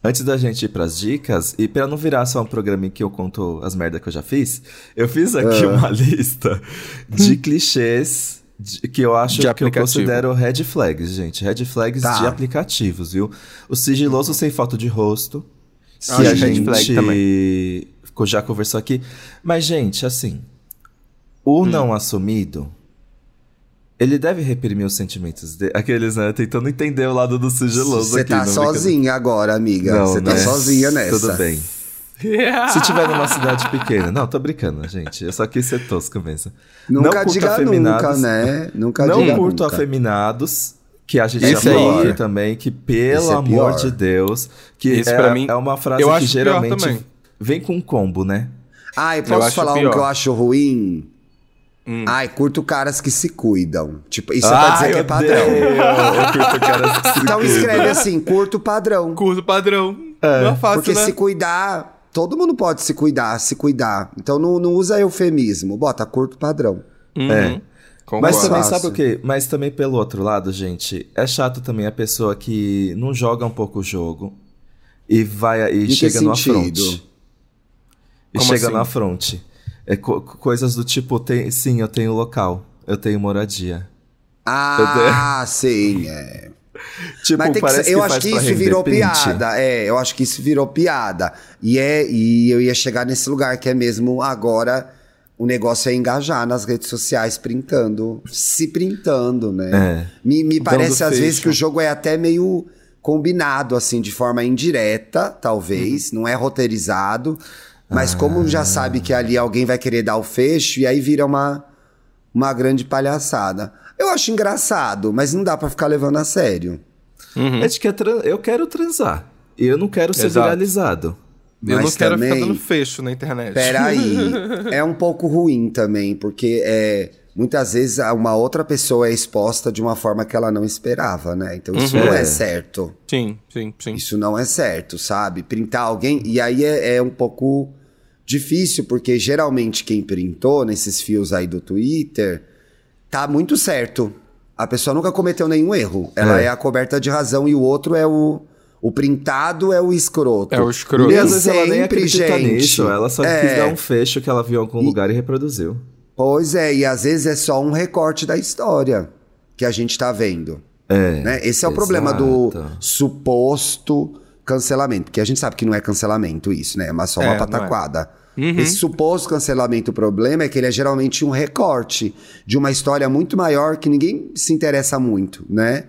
Antes da gente ir pras dicas, e pra não virar só um programa em que eu conto as merdas que eu já fiz, eu fiz aqui Ah. uma lista de clichês de- que eu acho que eu considero red flags, gente. Red flags Tá. de aplicativos, viu? O sigiloso sem foto de rosto, Acho a red gente flag também. já conversou aqui. Mas, gente, assim, o Hum. não assumido, ele deve reprimir os sentimentos dele. Aqueles, né? Tentando entender o lado do sigiloso Você aqui. tá não brincadeira. sozinha agora, amiga. Não, Você tá né? sozinha nessa. Tudo bem. Se tiver numa cidade pequena. Não, tô brincando, gente. Eu só quis ser tosco mesmo. Nunca não curto diga nunca, né? Nunca não diga curto nunca. afeminados. Que a gente Esse já falou aqui também, que pelo é amor de Deus, que Esse é, pra mim- é uma frase eu que geralmente vem com um combo, né? Ai, Eu posso acho falar um que eu acho ruim? Hum. Ai, curto caras que se cuidam. Tipo, isso é pra dizer que é padrão. odeio, Eu curto caras que se Então cuidam. escreve assim, curto padrão. Curso padrão. É. Não é fácil, Porque né? se cuidar, todo mundo pode se cuidar, se cuidar. Então não, não usa eufemismo, bota curto padrão. Uhum. É. Concordo. Mas também, sabe o quê? Mas também pelo outro lado, gente, é chato também a pessoa que não joga um pouco o jogo e vai e chega no afronte. E Como chega assim? no afronte. É co- coisas do tipo, tem, sim, eu tenho local, eu tenho moradia. Ah, sim, é. Tipo, Mas tem que ser- eu que acho que isso virou print. piada. É, eu acho que isso virou piada. E, é, e eu ia chegar nesse lugar que é mesmo agora o negócio é engajar nas redes sociais, printando, se printando, né? É. Me, me parece às fecho. vezes que o jogo é até meio combinado, assim, de forma indireta, talvez, não é roteirizado, mas como já sabe que ali alguém vai querer dar o fecho, e aí vira uma, uma grande palhaçada. Eu acho engraçado, mas não dá pra ficar levando a sério. Uhum. É de que é eu quero transar. E eu não quero ser Exato. viralizado. Eu não Mas quero também- ficar dando fecho na internet. Peraí, é um pouco ruim também, porque é, muitas vezes uma outra pessoa é exposta de uma forma que ela não esperava, né? Então isso Uhum. não é É. certo. Sim, sim, sim. Isso não é certo, sabe? Printar alguém. E aí é, é um pouco difícil, porque geralmente quem printou nesses fios aí do Twitter tá muito certo. A pessoa nunca cometeu nenhum erro. Ela É. é, a coberta de razão e o outro é o. O printado é o escroto. É o escroto. E às vezes ela nem sempre, acredita gente. nisso. Ela só É. quis dar um fecho que ela viu em algum lugar e reproduziu. Pois é, e às vezes é só um recorte da história que a gente tá vendo. É. né? Esse é o exato. problema do suposto cancelamento, porque a gente sabe que não é cancelamento isso, né? É mas só uma É, é. pataquada. Esse suposto cancelamento, o problema é que ele é geralmente um recorte de uma história muito maior que ninguém se interessa muito, né?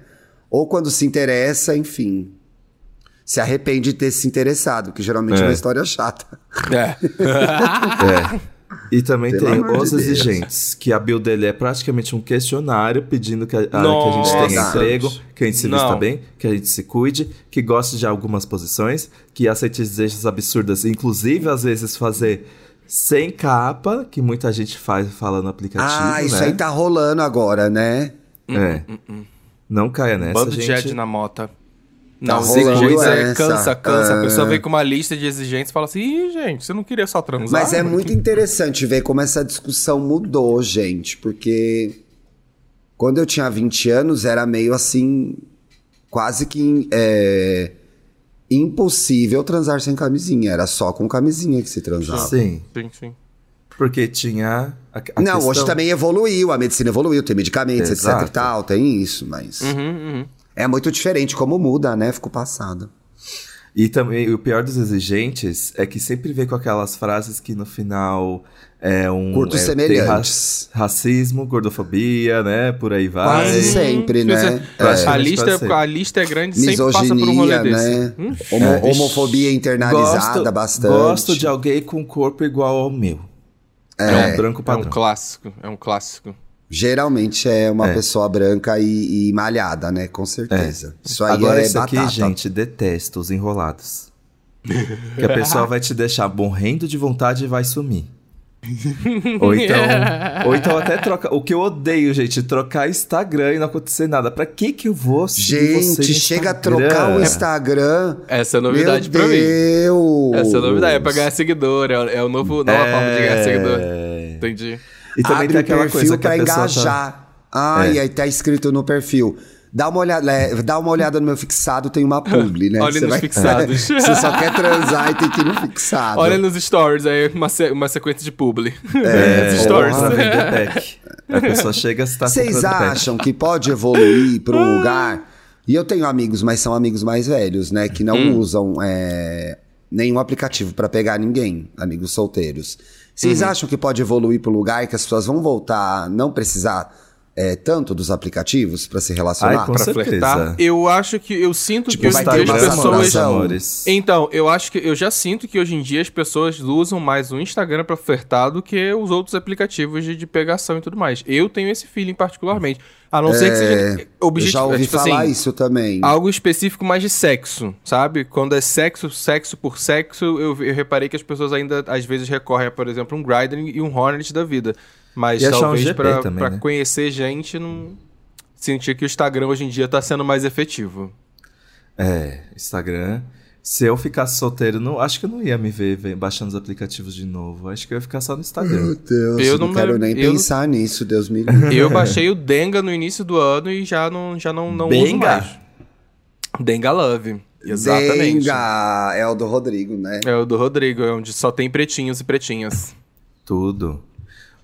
Ou quando se interessa, enfim, se arrepende de ter se interessado, que geralmente é, É. uma história chata. É. É. E também Pelo tem os de Deus. exigentes, que a build dele é praticamente um questionário pedindo que a, a- que a gente tenha emprego, que a gente se vista Não. bem, que a gente se cuide, que goste de algumas posições, que aceite exigências absurdas, inclusive às vezes fazer sem capa, que muita gente faz fala no aplicativo, ah, isso né? aí tá rolando agora, né? É. Não caia nessa, Bando de gente. Ed na mota. Não, os rolando exigentes é cansa, cansa. A É. pessoa vem com uma lista de exigentes e fala assim, Ih, gente, você não queria só transar? Mas é muito interessante ver como essa discussão mudou, gente, porque quando eu tinha 20 anos era meio assim, quase que é, impossível transar sem camisinha. Era só com camisinha que se transava. Sim, Sim, sim. porque tinha a, a Não, questão... hoje também evoluiu, a medicina evoluiu, tem medicamentos, etc Exato. e tal, tem isso, mas Uhum, uhum. É muito diferente como muda, né? Fico passado. E também o pior dos exigentes é que sempre vem com aquelas frases que no final é um. Curtos é, semelhantes. ra- racismo, gordofobia, né? Por aí vai. Quase sempre, né? É. A, lista, a lista é grande sempre passa por um rolê Misoginia, desse. né? Hum, Homo- É. homofobia internalizada Gosto- bastante. Gosto de alguém com um corpo igual ao meu. É, um branco É um padrão. clássico, é um clássico. Geralmente é uma É. pessoa branca e, e malhada, né? Com certeza. Isso aí Agora, é isso aqui, batata. gente, detesto os enrolados. que a pessoa vai te deixar morrendo de vontade e vai sumir. ou então, ou então até troca. O que eu odeio, gente, trocar Instagram e não acontecer nada. Pra que que eu vou seguir você Gente, chega a Instagram? trocar o Instagram. Essa é novidade Meu pra mim. Deus. Essa é novidade, é pra ganhar seguidor, é, é o novo, nova forma de ganhar seguidor. É. Entendi. E também Abre tem aquela perfil coisa que a tá- engajar. Ai, É. aí tá escrito no perfil. Dá uma olhada, é, dá uma olhada no meu fixado, tem uma publi, né? Olha Você nos fixados. Você só quer transar e tem que ir no fixado. Olha nos stories, aí uma, se- uma sequência de publi. É, Nos stories. pack. A pessoa chega e está Vocês pack. acham que pode evoluir para um lugar? E eu tenho amigos, mas são amigos mais velhos, né? Que não Hum. usam é, nenhum aplicativo para pegar ninguém, amigos solteiros. Uhum. Vocês acham que pode evoluir para um lugar que as pessoas vão voltar a não precisar é, tanto dos aplicativos para se relacionar? Ai, com pra certeza. flertar. Eu acho que eu sinto Tipo, que hoje em dia as pessoas. amores. Então, eu acho que eu já sinto que hoje em dia as pessoas usam mais o Instagram pra flertar do que os outros aplicativos de, de pegação e tudo mais. Eu tenho esse feeling particularmente. A não ser que seja É, Eu objetivo, já ouvi tipo falar assim, isso também. algo específico mais de sexo, sabe? Quando é sexo, sexo por sexo, eu, eu reparei que as pessoas ainda às vezes recorrem a, por exemplo, um Grindr e um Hornet da vida. Mas E um talvez também, pra né? conhecer gente, não senti que o Instagram hoje em dia tá sendo mais efetivo. É, Instagram. Se eu ficasse solteiro, não, acho que eu não ia me ver, ver baixando os aplicativos de novo. Acho que eu ia ficar só no Instagram. Meu Deus, Eu eu não, não quero nem eu- pensar nisso, Deus me livre. Eu baixei o Denga no início do ano e já não, já não, não uso mais. Denga Love. Exatamente. Denga, é o do Rodrigo, né? É o do Rodrigo, é onde só tem pretinhos e pretinhas. Tudo.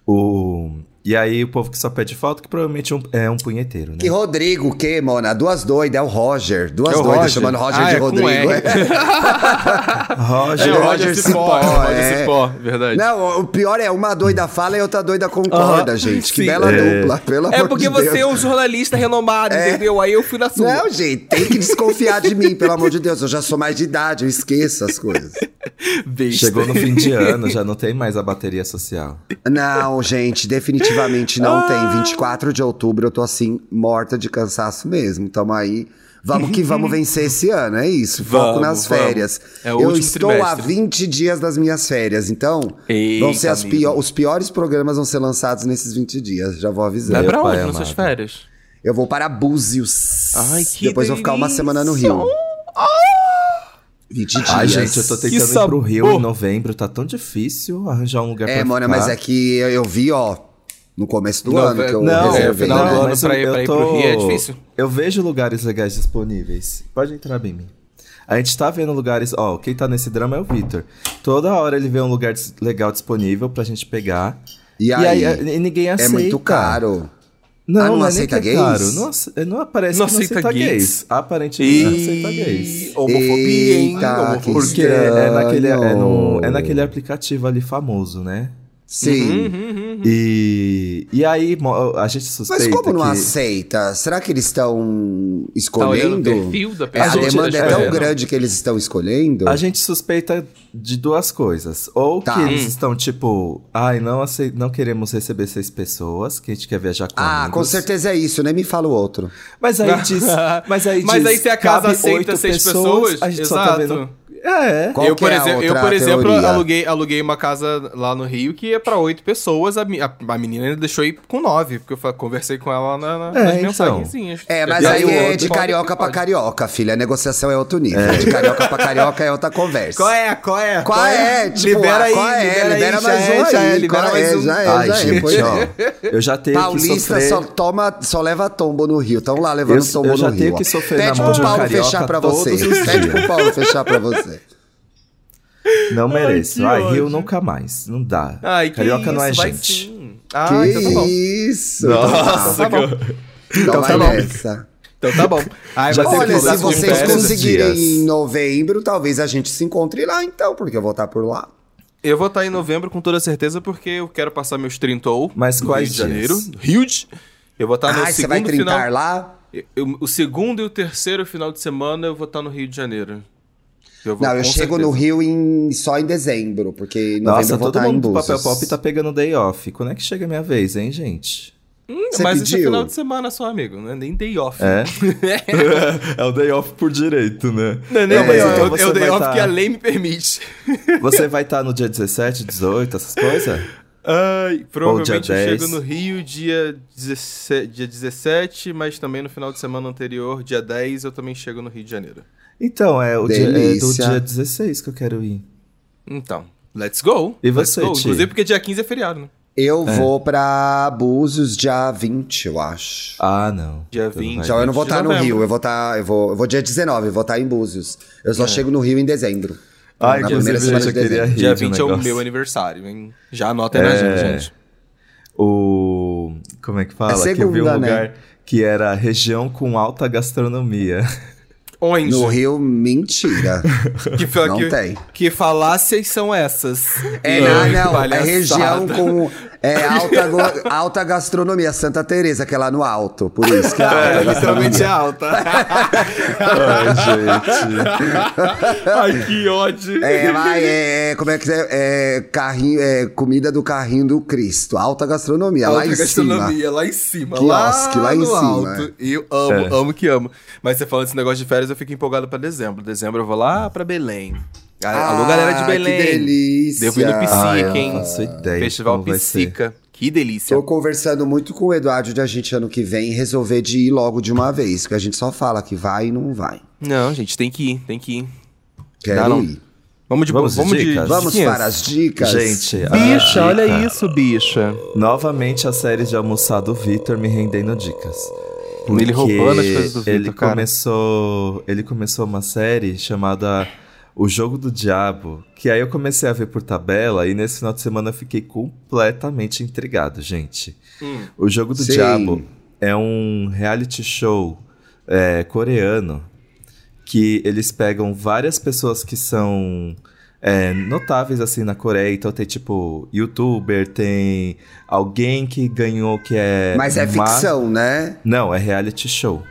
O... E aí o povo que só pede foto, que provavelmente é um- é um punheteiro, né? Que Rodrigo, o quê, Mona? Duas doidas, é o Roger. Duas É o doidas Roger? chamando Roger Ah, de é Rodrigo. R. Roger, É É o Roger Roger Cipó, é Cipó, Roger é. Cipó, verdade. Não, o pior é uma doida fala e outra doida concorda, gente. Que sim. bela É. dupla, pelo É amor porque de você Deus. é um jornalista renomado, entendeu? Aí eu fui na sua. Não, gente, tem que desconfiar de mim, pelo amor de Deus. Eu já sou mais de idade, eu esqueço as coisas. Besta. Chegou no fim de ano, já não tem mais a bateria social. Não, gente, definitivamente não tem. 24 de outubro eu tô assim, morta de cansaço mesmo. Tamo aí. Vamos que vamos vencer esse ano, é isso. Foco Vamos, nas vamos. férias. É o eu estou há trimestre. 20 dias das minhas férias, então Eita, vão ser pior- os piores programas vão ser lançados nesses 20 dias. Já vou Vai avisar. Meu pra onde nas suas férias? Eu vou para Búzios. Ai, que Depois vou ficar uma delícia. semana no Rio. 20 dias. Ai, gente, eu tô tentando ir pro Rio em novembro, tá tão difícil arranjar um lugar É, pra mano, ficar. mas é que eu, eu vi, ó, no começo do Não, ano que eu Não, reservei. final do ano pra ir- eu, pra ir tô... pro Rio é difícil. Eu vejo lugares legais disponíveis. Pode entrar bem, mim. A gente tá vendo lugares. Ó, quem tá nesse drama é o Vitor. Toda hora ele vê um lugar legal disponível pra gente pegar. E aí? e ninguém É aceita. muito caro. Não, Ah, não não, é aceita é gays? caro. Não, ace- não aparece Não que não aceita aceita gays. gays. Aparentemente não aceita gays. E homofobia, hein? Eita, Homofobia. que Porque é naquele, é, no- é naquele aplicativo ali famoso, né? Sim. Uhum, E, e aí a gente suspeita Mas como não que... aceita? Será que eles estão Tá escolhendo? o perfil da É, pessoa. a gente- demanda é é, tão não. grande que eles estão escolhendo? A gente suspeita de duas coisas. Ou Tá. que eles Hum. estão tipo, ai, não, acei- não queremos receber seis pessoas, que a gente quer viajar com Ah, amigos. com certeza é isso, nem me fala o outro. Mas aí diz. Mas aí, Mas diz, aí se a casa aceita seis pessoas, a gente só tá exato. vendo. É. Qual eu, que por, é exemplo, eu, por exemplo, aluguei, aluguei uma casa lá no Rio que é pra oito pessoas. A, a, a menina ainda deixou ir com nove, porque eu conversei com ela na, na, É, nas então. mensagenzinhas. É, mas E aí o é de carioca pra carioca, filha. A negociação é outro nível. De carioca pra carioca é outra conversa. Qual é? Qual é? Qual é? Tipo, libera ah, aí, qual é? libera, Libera aí, mais já um é, já aí, é, libera qual mais é? um. Já é, Ai, já é, gente, pois ó. é. Eu já tenho que Paulista só toma, só leva tombo no Rio. Estão lá levando tombo eu já no tenho Rio. que sofrer Pede na mão pro de um Paulo carioca fechar pra todos você. os Pede dias. pro Paulo fechar pra você. Não mereço. que Ai, Rio ódio. nunca mais. Não dá. Ai, que Carioca não é vai gente. sim. Ah, que então tá bom. isso. Nossa, então, tá bom. Então tá vai bom. Então tá bom. Ai, Já Olha, que se vocês conseguirem dias. em novembro, talvez a gente se encontre lá então, porque eu vou estar por lá. Eu vou estar em novembro com toda certeza, porque eu quero passar meus 30 ou Mas no quais Rio de Janeiro. dias? Rio de... Eu vou estar no ah, você vai segundo trintar final... lá? Eu- o segundo e o terceiro final de semana eu vou estar no Rio de Janeiro. Eu vou, Não, eu chego certeza. no Rio em, só em dezembro, porque em novembro Nossa, eu vou todo estar em mundo do Búzios. Papel Pop tá pegando day off. Quando é que chega a minha vez, hein, gente? Hum, Você mas esse é pediu? final de semana só, amigo. Não é nem day off. É? é o day off por direito, né? Não é nem Não, day mas off. então é o- é day vai off tá- que a lei me permite. Você vai estar no dia 17, 18, essas coisas? Ai, provavelmente eu 10. chego no Rio dia 17, dia 17, mas também no final de semana anterior, dia 10, eu também chego no Rio de Janeiro. Então, é o dia, é do dia 16 que eu quero ir. Então, let's go. E Let's você, go. Ti? Inclusive porque dia 15 é feriado, né? Eu vou pra Búzios dia 20, eu acho. Ah, não. Dia Tu não 20. vai Então eu não vou estar no novembro. Rio, eu vou estar. eu, vou, eu vou dia 19, eu vou estar em Búzios. Eu só chego no Rio em dezembro. Ai, na primeira semana já de dezembro. rir Dia de um 20 é o meu aniversário, hein? Já anota aí na É. agenda, gente. O... Como é que fala? É que eu vi um segunda, lugar né? que era região com alta gastronomia. Onde? No Rio, mentira. Que, Não que, tem. que falácias são essas? É, Não, não, não. É região com é, alta, go- alta gastronomia. Santa Teresa, que é lá no alto. Por isso que é alta É, literalmente é alta. Ai, gente. Ai, que ódio. É, vai, é, como é que é? É, carrinho, é comida do carrinho do Cristo. Alta gastronomia, lá Alta em cima. gastronomia, lá em cima. Quiosque, lá em no cima, Alto. Eu amo, É. amo que amo. Mas você falando desse negócio de férias, eu fico empolgado pra dezembro. Dezembro eu vou lá pra Belém. Ah, Alô, galera de Ah, Belém. Que delícia. Devo ir no Psica, Ah, eu não hein? faço ideia Festival. Psica. Que delícia. Tô conversando muito com o Eduardo de a gente ano que vem resolver de ir logo de uma vez, porque a gente só fala que vai e não vai. Não, gente, tem que ir, tem que ir. Quero Dá, não. ir. Vamos de Vamos vamos de, dicas? Vamos diquinhas? para as dicas. Gente, a Bicha, dica- olha isso, bicha. Novamente a série de almoçar do Vitor me rendendo dicas. Ele Porque roubando as coisas do Vitor, ele cara. começou, ele começou uma série chamada O Jogo do Diabo, que aí eu comecei a ver por tabela e nesse final de semana eu fiquei completamente intrigado, gente. O Jogo do Sim. Diabo é um reality show é, coreano que eles pegam várias pessoas que são é, notáveis assim na Coreia. Então tem tipo youtuber, tem alguém que ganhou que é. Mas é ma- ficção, né? Não, é reality show.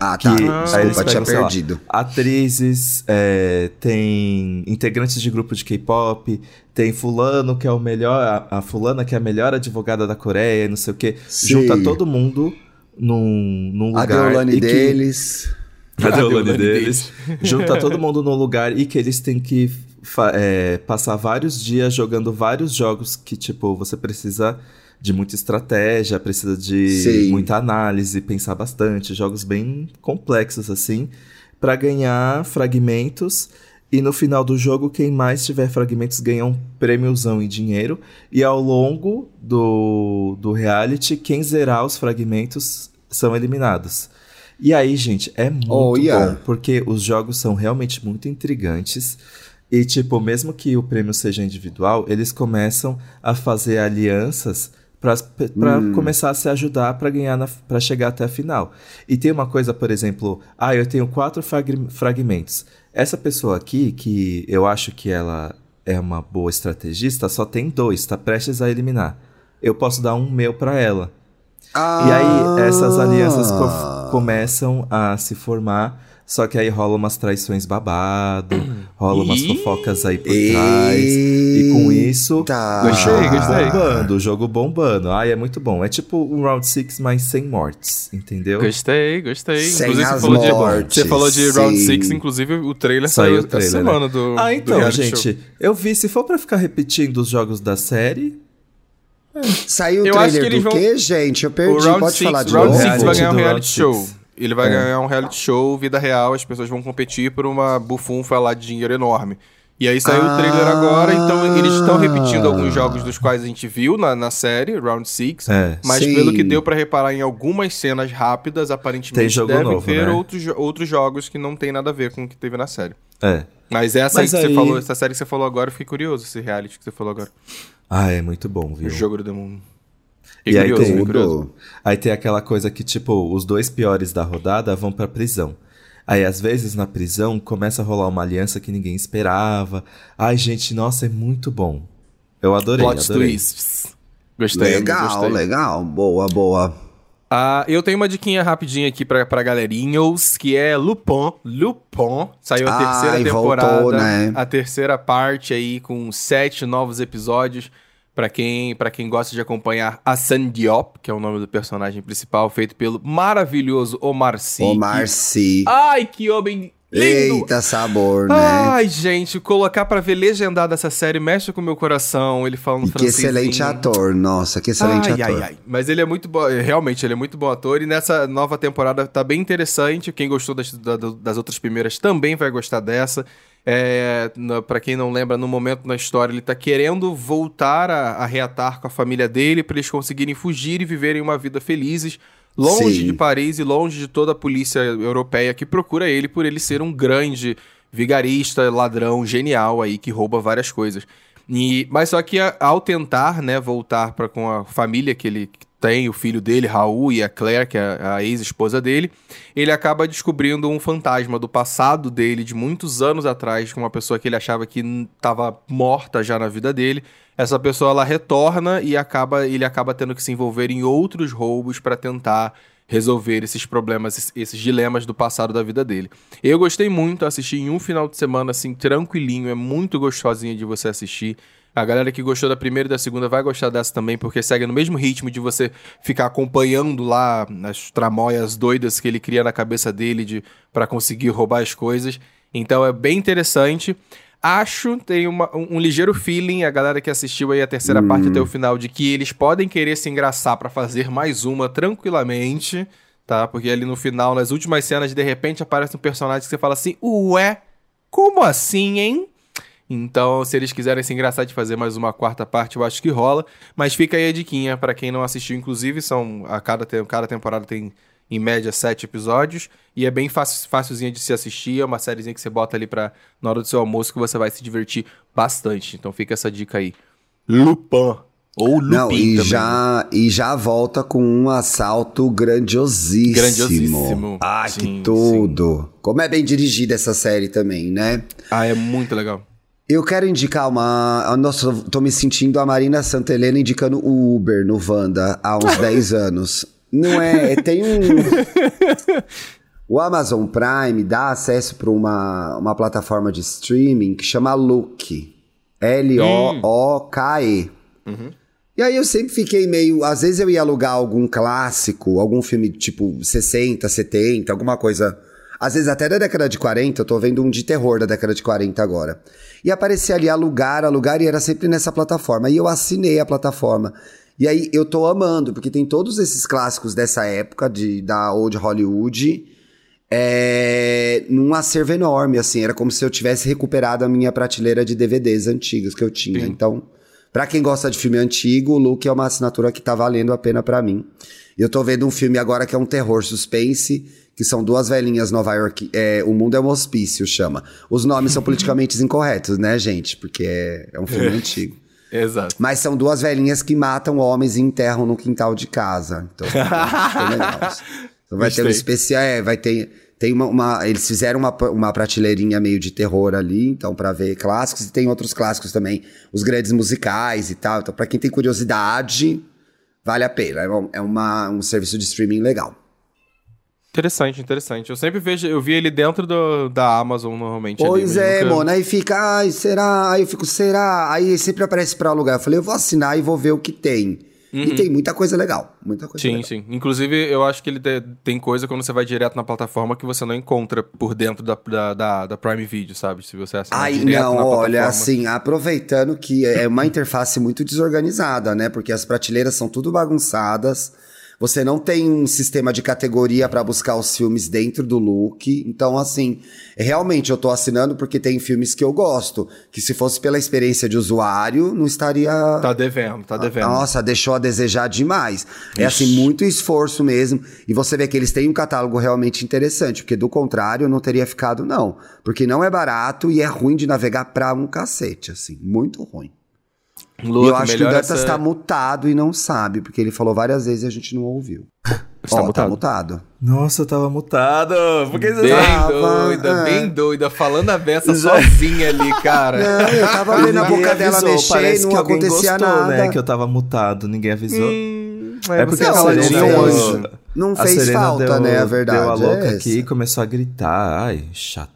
Ah, Que tá. aí eles Desculpa, tinha pegam, lá, perdido. atrizes, é, tem integrantes de grupo de K-pop, tem fulano que é o melhor, a, a fulana que é a melhor advogada da Coreia, não sei o quê. Sim. Junta todo mundo num, num A lugar. Deolane e que- deles. a Deolane deles. Junta todo mundo num lugar e que eles têm que é, passar vários dias jogando vários jogos que, tipo, você precisa de muita estratégia, precisa de Sim. muita análise, pensar bastante, jogos bem complexos assim, pra ganhar fragmentos. E no final do jogo, quem mais tiver fragmentos ganha um prêmiozão em dinheiro. E ao longo do, do reality, quem zerar os fragmentos são eliminados. E aí, gente, é muito Oh, yeah. bom, porque os jogos são realmente muito intrigantes. E, tipo, mesmo que o prêmio seja individual, eles começam a fazer alianças pra, pra começar a se ajudar pra ganhar, na, pra chegar até a final. E tem uma coisa, por exemplo, ah, eu tenho quatro frag- fragmentos. Essa pessoa aqui, que eu acho que ela é uma boa estrategista, só tem dois, tá prestes a eliminar. Eu posso dar um meu pra ela. E aí essas alianças Ah. co- começam a se formar, só que aí rola umas traições babado, rola umas Ih. fofocas aí por trás. E com isso, Eita. o jogo Gostei, gostei. bombando, o jogo bombando. Ai, é muito bom. É tipo um Round 6, mas sem mortes, entendeu? Gostei, gostei. Sem inclusive, as você falou, de, mortes, você falou de Round sim. 6, inclusive o trailer Saiu saiu, o trailer, essa né? semana do. Ah, então, gente, show. eu vi, se for pra ficar repetindo os jogos da série, Saiu o Eu acho trailer que eles do vão- quê, gente? Eu perdi. Round Pode 6, falar de Round novo? 6 vai ganhar um reality Round show. Ele vai É. ganhar um reality show, vida real, as pessoas vão competir por uma bufunfa lá de dinheiro enorme. E aí saiu o trailer Ah. agora, então eles estão repetindo alguns jogos dos quais a gente viu na, na série, Round 6. É. Mas Sim. pelo que deu pra reparar em algumas cenas rápidas, aparentemente Tem jogo devem novo, ter né? outros, outros jogos que não tem nada a ver com o que teve na série. é. Mas essa Mas aí que aí- você falou, essa série que você falou agora, eu fiquei curioso, esse reality que você falou agora. Ah, é muito bom, viu? O jogo do demônio. E aí curioso, tem- fiquei curioso. Aí tem aquela coisa que, tipo, os dois piores da rodada vão pra prisão. Aí, às vezes, na prisão, começa a rolar uma aliança que ninguém esperava. Ai, gente, nossa, é muito bom. Eu adorei, Plot adorei. twists. Gostei. Legal, gostei. legal. Boa, boa. Ah, eu tenho uma diquinha rapidinha aqui pra, pra galerinhos, que é Lupin. Lupin. Saiu a Ai, terceira temporada. voltou, né? A terceira parte aí, com sete novos episódios. Pra quem, pra quem gosta de acompanhar a Diop, que é o nome do personagem principal, feito pelo maravilhoso Omar Sy. Omar que- Sy. Ai, que homem lindo! Eita sabor, né? Ai, gente, colocar pra ver legendado essa série mexe com o meu coração. Ele falando E que francês. excelente ator. Nossa, que excelente ai, ator. Ai, ai. Mas ele é muito bom, realmente, ele é muito bom ator. E nessa nova temporada tá bem interessante. Quem gostou das, da- das outras primeiras também vai gostar dessa. É, pra quem não lembra, no momento na história, ele tá querendo voltar a, a reatar com a família dele pra eles conseguirem fugir e viverem uma vida felizes. Longe Sim. de Paris e longe de toda a polícia europeia que procura ele por ele ser um grande vigarista, ladrão, genial aí, que rouba várias coisas. E, mas só que a- ao tentar, né, voltar para com a família que ele tem, o filho dele, Raul, e a Claire, que é a ex-esposa dele, ele acaba descobrindo um fantasma do passado dele, de muitos anos atrás, com uma pessoa que ele achava que estava morta já na vida dele. Essa pessoa ela retorna e acaba ele acaba tendo que se envolver em outros roubos para tentar resolver esses problemas, esses, dilemas do passado da vida dele. Eu gostei muito, assisti em um final de semana assim tranquilinho, é muito gostosinho de você assistir. A galera que gostou da primeira e da segunda vai gostar dessa também, porque segue no mesmo ritmo de você ficar acompanhando lá as tramóias doidas que ele cria na cabeça dele de para conseguir roubar as coisas. Então é bem interessante. Acho, tem uma- um, um ligeiro feeling, a galera que assistiu aí a terceira parte até o final, de que eles podem querer se engraçar pra fazer mais uma tranquilamente, tá? Porque ali no final, nas últimas cenas, de repente aparece um personagem que você fala assim, ué, como assim, hein? Então, se eles quiserem se engraçar de fazer mais uma quarta parte, eu acho que rola. Mas fica aí a diquinha pra quem não assistiu. Inclusive, são a cada, te- cada temporada tem em média sete episódios, e é bem fácil, facilzinha de se assistir, é uma sériezinha que você bota ali pra, na hora do seu almoço que você vai se divertir bastante. Então fica essa dica aí. Lupin. Ou Lupin Não, e também. já, e já volta com um assalto grandiosíssimo. Grandiosíssimo. Ai, Sim, que tudo. Como é bem dirigida essa série também, né? Ah, é muito legal. Eu quero indicar uma. Nossa, tô me sentindo a Marina Santelena indicando o Uber no Wanda há uns 10 anos. Não é? Tem um. O Amazon Prime dá acesso para uma, uma plataforma de streaming que chama Look. L-O-O-K-E. E aí eu sempre fiquei meio. Às vezes eu ia alugar algum clássico, algum filme tipo 60, 70, alguma coisa. Às vezes até da década de 40, eu tô vendo um de terror da década de 40 agora. E aparecia ali alugar, alugar, e era sempre nessa plataforma. E eu assinei a plataforma. E aí eu tô amando, porque tem todos esses clássicos dessa época, de, da Old Hollywood, é, num acervo enorme, assim. Era como se eu tivesse recuperado a minha prateleira de DVDs antigos que eu tinha. Então, pra quem gosta de filme antigo, o Look é uma assinatura que tá valendo a pena pra mim. E eu tô vendo um filme agora que é um terror suspense, que são duas velhinhas Nova York. É, o Mundo é um Hospício, chama. Os nomes são politicamente incorretos, né, gente? Porque é, é um filme antigo. Exato. Mas são duas velhinhas que matam homens e enterram no quintal de casa. Então. Então vai ter um especial, é, vai ter. Tem uma, uma- eles fizeram uma, uma prateleirinha meio de terror ali, então pra ver clássicos e tem outros clássicos também, os grandes musicais e tal. Então pra quem tem curiosidade, vale a pena. É, é uma, um serviço de streaming legal. Interessante, interessante. Eu sempre vejo, eu vi ele dentro do, da Amazon normalmente. ali, Pois mas é, nunca- mano. Aí fica, ai, será? Aí eu fico, será? Aí sempre aparece pra alugar. Eu falei, eu vou assinar e vou ver o que tem. E tem muita coisa legal. Muita coisa Sim, legal. sim. Inclusive, eu acho que ele te- tem coisa quando você vai direto na plataforma que você não encontra por dentro da, da, da, da Prime Video, sabe? Se você assinar Ai, direto não, na olha, assim, aproveitando que é uma interface muito desorganizada, né? Porque as prateleiras são tudo bagunçadas. Você não tem um sistema de categoria pra buscar os filmes dentro do look. Então, assim, realmente eu tô assinando porque tem filmes que eu gosto. Que se fosse pela experiência de usuário, não estaria. Tá devendo, tá devendo. Nossa, deixou a desejar demais. É assim, muito esforço mesmo. E você vê que eles têm um catálogo realmente interessante, porque do contrário não teria ficado, não. Porque não é barato e é ruim de navegar pra um cacete, assim. Muito ruim. Eu acho que o Dantas essa- tá mutado e não sabe, porque ele falou várias vezes e a gente não ouviu. Você tá Ó, mutado? tá mutado. Nossa, eu tava mutado. Por que você Bem Tava, doida, é. bem doida, falando a beça sozinha ali, cara. Não, eu tava vendo a boca dela mexer parece e não que acontecia gostou, nada. né? Que eu tava mutado, ninguém avisou. Hum, É porque você a caladinho Serena deu- anjo. Não a fez Serena falta, deu- né? A verdade. Deu a louca é aqui e começou a gritar. Ai, chata.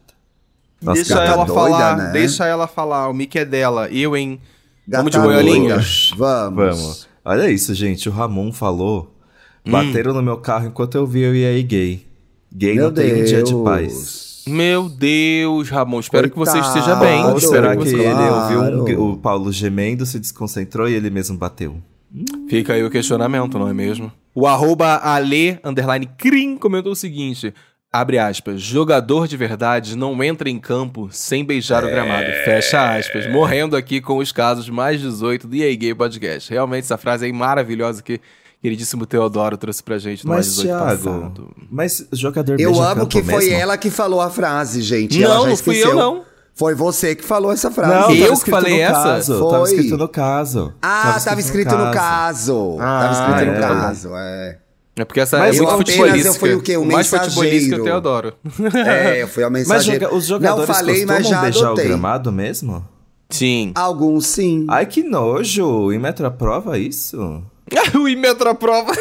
Nossa, Deixa ela doida, falar, né? deixa ela falar. O mic é dela. Eu, hein? Vamos de boiolinhas? Vamos. Vamos. Olha isso, gente. O Ramon falou. Bateram no meu carro enquanto eu vi eu e aí gay. Gay Meu não tem um dia de Deus. paz. Meu Deus, Ramon. Espero que você Coitado. esteja bem. Vamos Claro, esperar que ele ouviu um- o Paulo gemendo, se desconcentrou e ele mesmo bateu. Fica aí o questionamento, não é mesmo? O arroba Ale, underline, Crim, comentou o seguinte... Abre aspas. Jogador de verdade não entra em campo sem beijar o gramado. Fecha aspas. Morrendo aqui com os casos mais 18 do EA Gay Podcast. Realmente, essa frase aí maravilhosa que queridíssimo Teodoro trouxe pra gente no mais Mas, 18 Thiago, passado. mas jogador Eu beija amo campo que foi mesmo? ela que falou a frase, gente. Não, ela já não fui eu, não. Foi você que falou essa frase. Não, Eu tava que escrito falei no essa? Caso, Foi. Tava escrito no caso. Ah, tava escrito no caso. Ah, tava escrito no é. caso, é. É porque essa Mas é eu muito futebolística. eu fui o quê? O mais futebolística que mensageiro. o Teodoro. É, eu fui a Mas mensageira. joga- os jogadores Não falei, mas costumam já beijar adotei. o gramado mesmo? Sim. Alguns sim. Ai, que nojo! Em Metroprova isso? o Imetra Prova.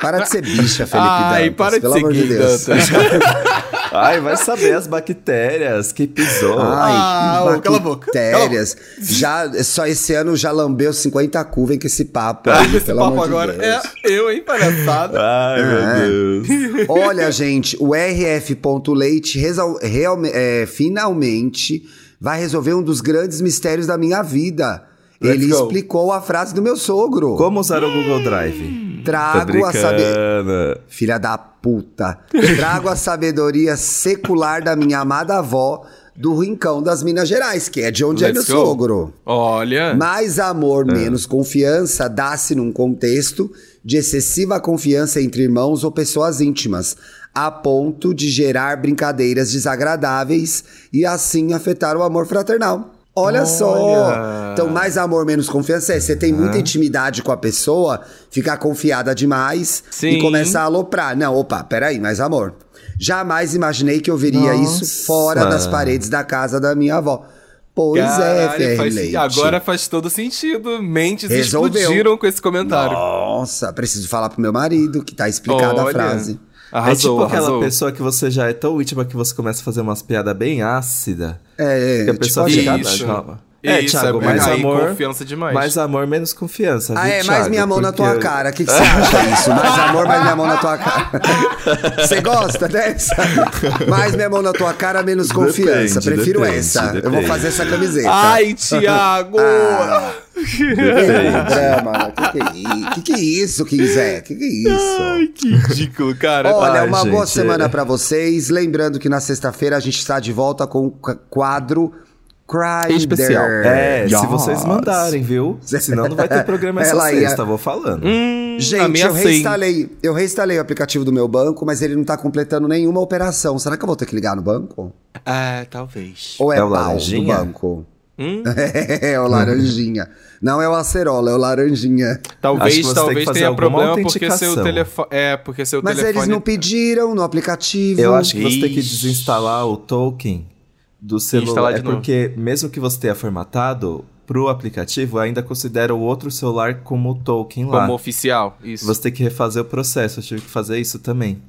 Para de ser bicha, Felipe Ai, Dantas, para de pelo ser amor de Deus. Ai, vai saber as bactérias que pisou. Ai, Ah, cala a boca. bactérias. Já, só esse ano já lambeu 50 cu, vem com esse papo aí, Esse pelo papo amor de agora Deus. é eu, hein, palhaçada. Ai, É. meu Deus. Olha, gente, o RF.leite resol- é, finalmente vai resolver um dos grandes mistérios da minha vida. Let's Ele go. explicou a frase do meu sogro. Como usar o Google Drive? Trago a saber. brincando. Filha da puta. Trago a sabedoria secular da minha amada avó do Rincão das Minas Gerais, que é de onde é meu Let's go. sogro. Olha. Mais amor, menos confiança dá-se num contexto de excessiva confiança entre irmãos ou pessoas íntimas, a ponto de gerar brincadeiras desagradáveis e assim afetar o amor fraternal. Olha, só! Olha. Então, mais amor, menos confiança é você tem muita intimidade com a pessoa, ficar confiada demais Sim. e começa a aloprar. Não, opa, peraí, mais amor. Jamais imaginei que eu veria isso Nossa. fora das paredes da casa da minha avó. Pois é, Caralho, Ferre faz- Leite. Agora faz todo sentido. Mentes Resolveu. explodiram com esse comentário. Nossa, preciso falar pro meu marido que tá explicada a Olha. frase. Arrasou, é tipo aquela arrasou. pessoa que você já é tão íntima que você começa a fazer umas piadas bem ácidas. É, Que a tipo pessoa a fica. Isso. Calma. É, Isso, Thiago, é mais aí, amor. confiança demais. Mais amor, menos confiança. Ah, viu, é, mais minha mão na Porque- tua cara. O que, que você acha disso? Mais amor, mais minha mão na tua cara. Você gosta dessa? Mais minha mão na tua cara, menos confiança. Depende, Prefiro depende, essa. Eu vou depende. fazer essa camiseta. Ai, Thiago! Ah. Depende. Drama, que que é isso? Que que é isso, Quinzé? Que que é isso? Ai, que ridículo, cara. Olha, Ai, uma boa gente, semana é. pra vocês. Lembrando que na sexta-feira a gente está de volta com o qu- quadro Crider. Especial. É, se Yes. vocês mandarem, viu? Senão não vai ter programa essa Ela ia- sexta, vou falando. Hum, Gente, eu reinstalei, eu reinstalei o aplicativo do meu banco, mas ele não tá completando nenhuma operação. Será que eu vou ter que ligar no banco? Ah, talvez. Ou é, É o pau laranjinha? do banco? Hum? É, o laranjinha. Não é o acerola, é o laranjinha. Talvez, talvez tenha problema porque seu telefone. É, porque seu Mas telefone. eles não pediram no aplicativo. Eu acho que você tem que Ixi. desinstalar o token do celular. É novo. porque, mesmo que você tenha formatado, pro aplicativo ainda considera o outro celular como token lá. Como oficial. Isso. Você tem que refazer o processo, eu tive que fazer isso também.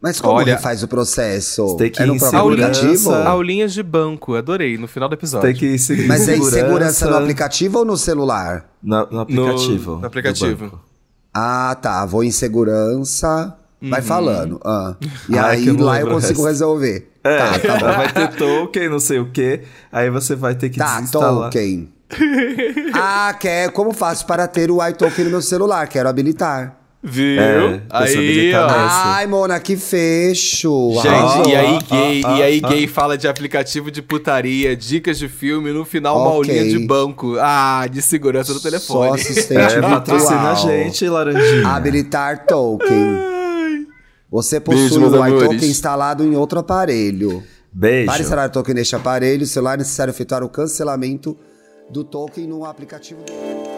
Mas como Olha, refaz o processo? você tem que é no ir próprio aplicativo? Aulinhas de banco, adorei, no final do episódio. Tem que seguir Mas é em segurança no aplicativo ou no celular? No, no aplicativo. No do aplicativo. Ah, tá. Vou em segurança. Vai falando. ah. E Ai, aí lá eu consigo resto. resolver. É, Tá, tá bom. vai ter token, não sei o que. Aí você vai ter que Tá, desinstalar. token. ah, quer como faço para ter o iToken no meu celular? Quero habilitar. Viu? É, aí, ó. Ai, Mona, que fecho. Gente, Arrasou. e aí gay, ah, e aí ah, gay fala de aplicativo de putaria, dicas de filme, no final uma Ok. aulinha de banco. Ah, de segurança do Só telefone. assistente É, patrocina a virtual. gente, Laranjinha. Habilitar token. Você Beijo, possui meus o iToken instalado em outro aparelho. Beijo. Para instalar o token neste aparelho, o celular é necessário efetuar o cancelamento do token no aplicativo. do-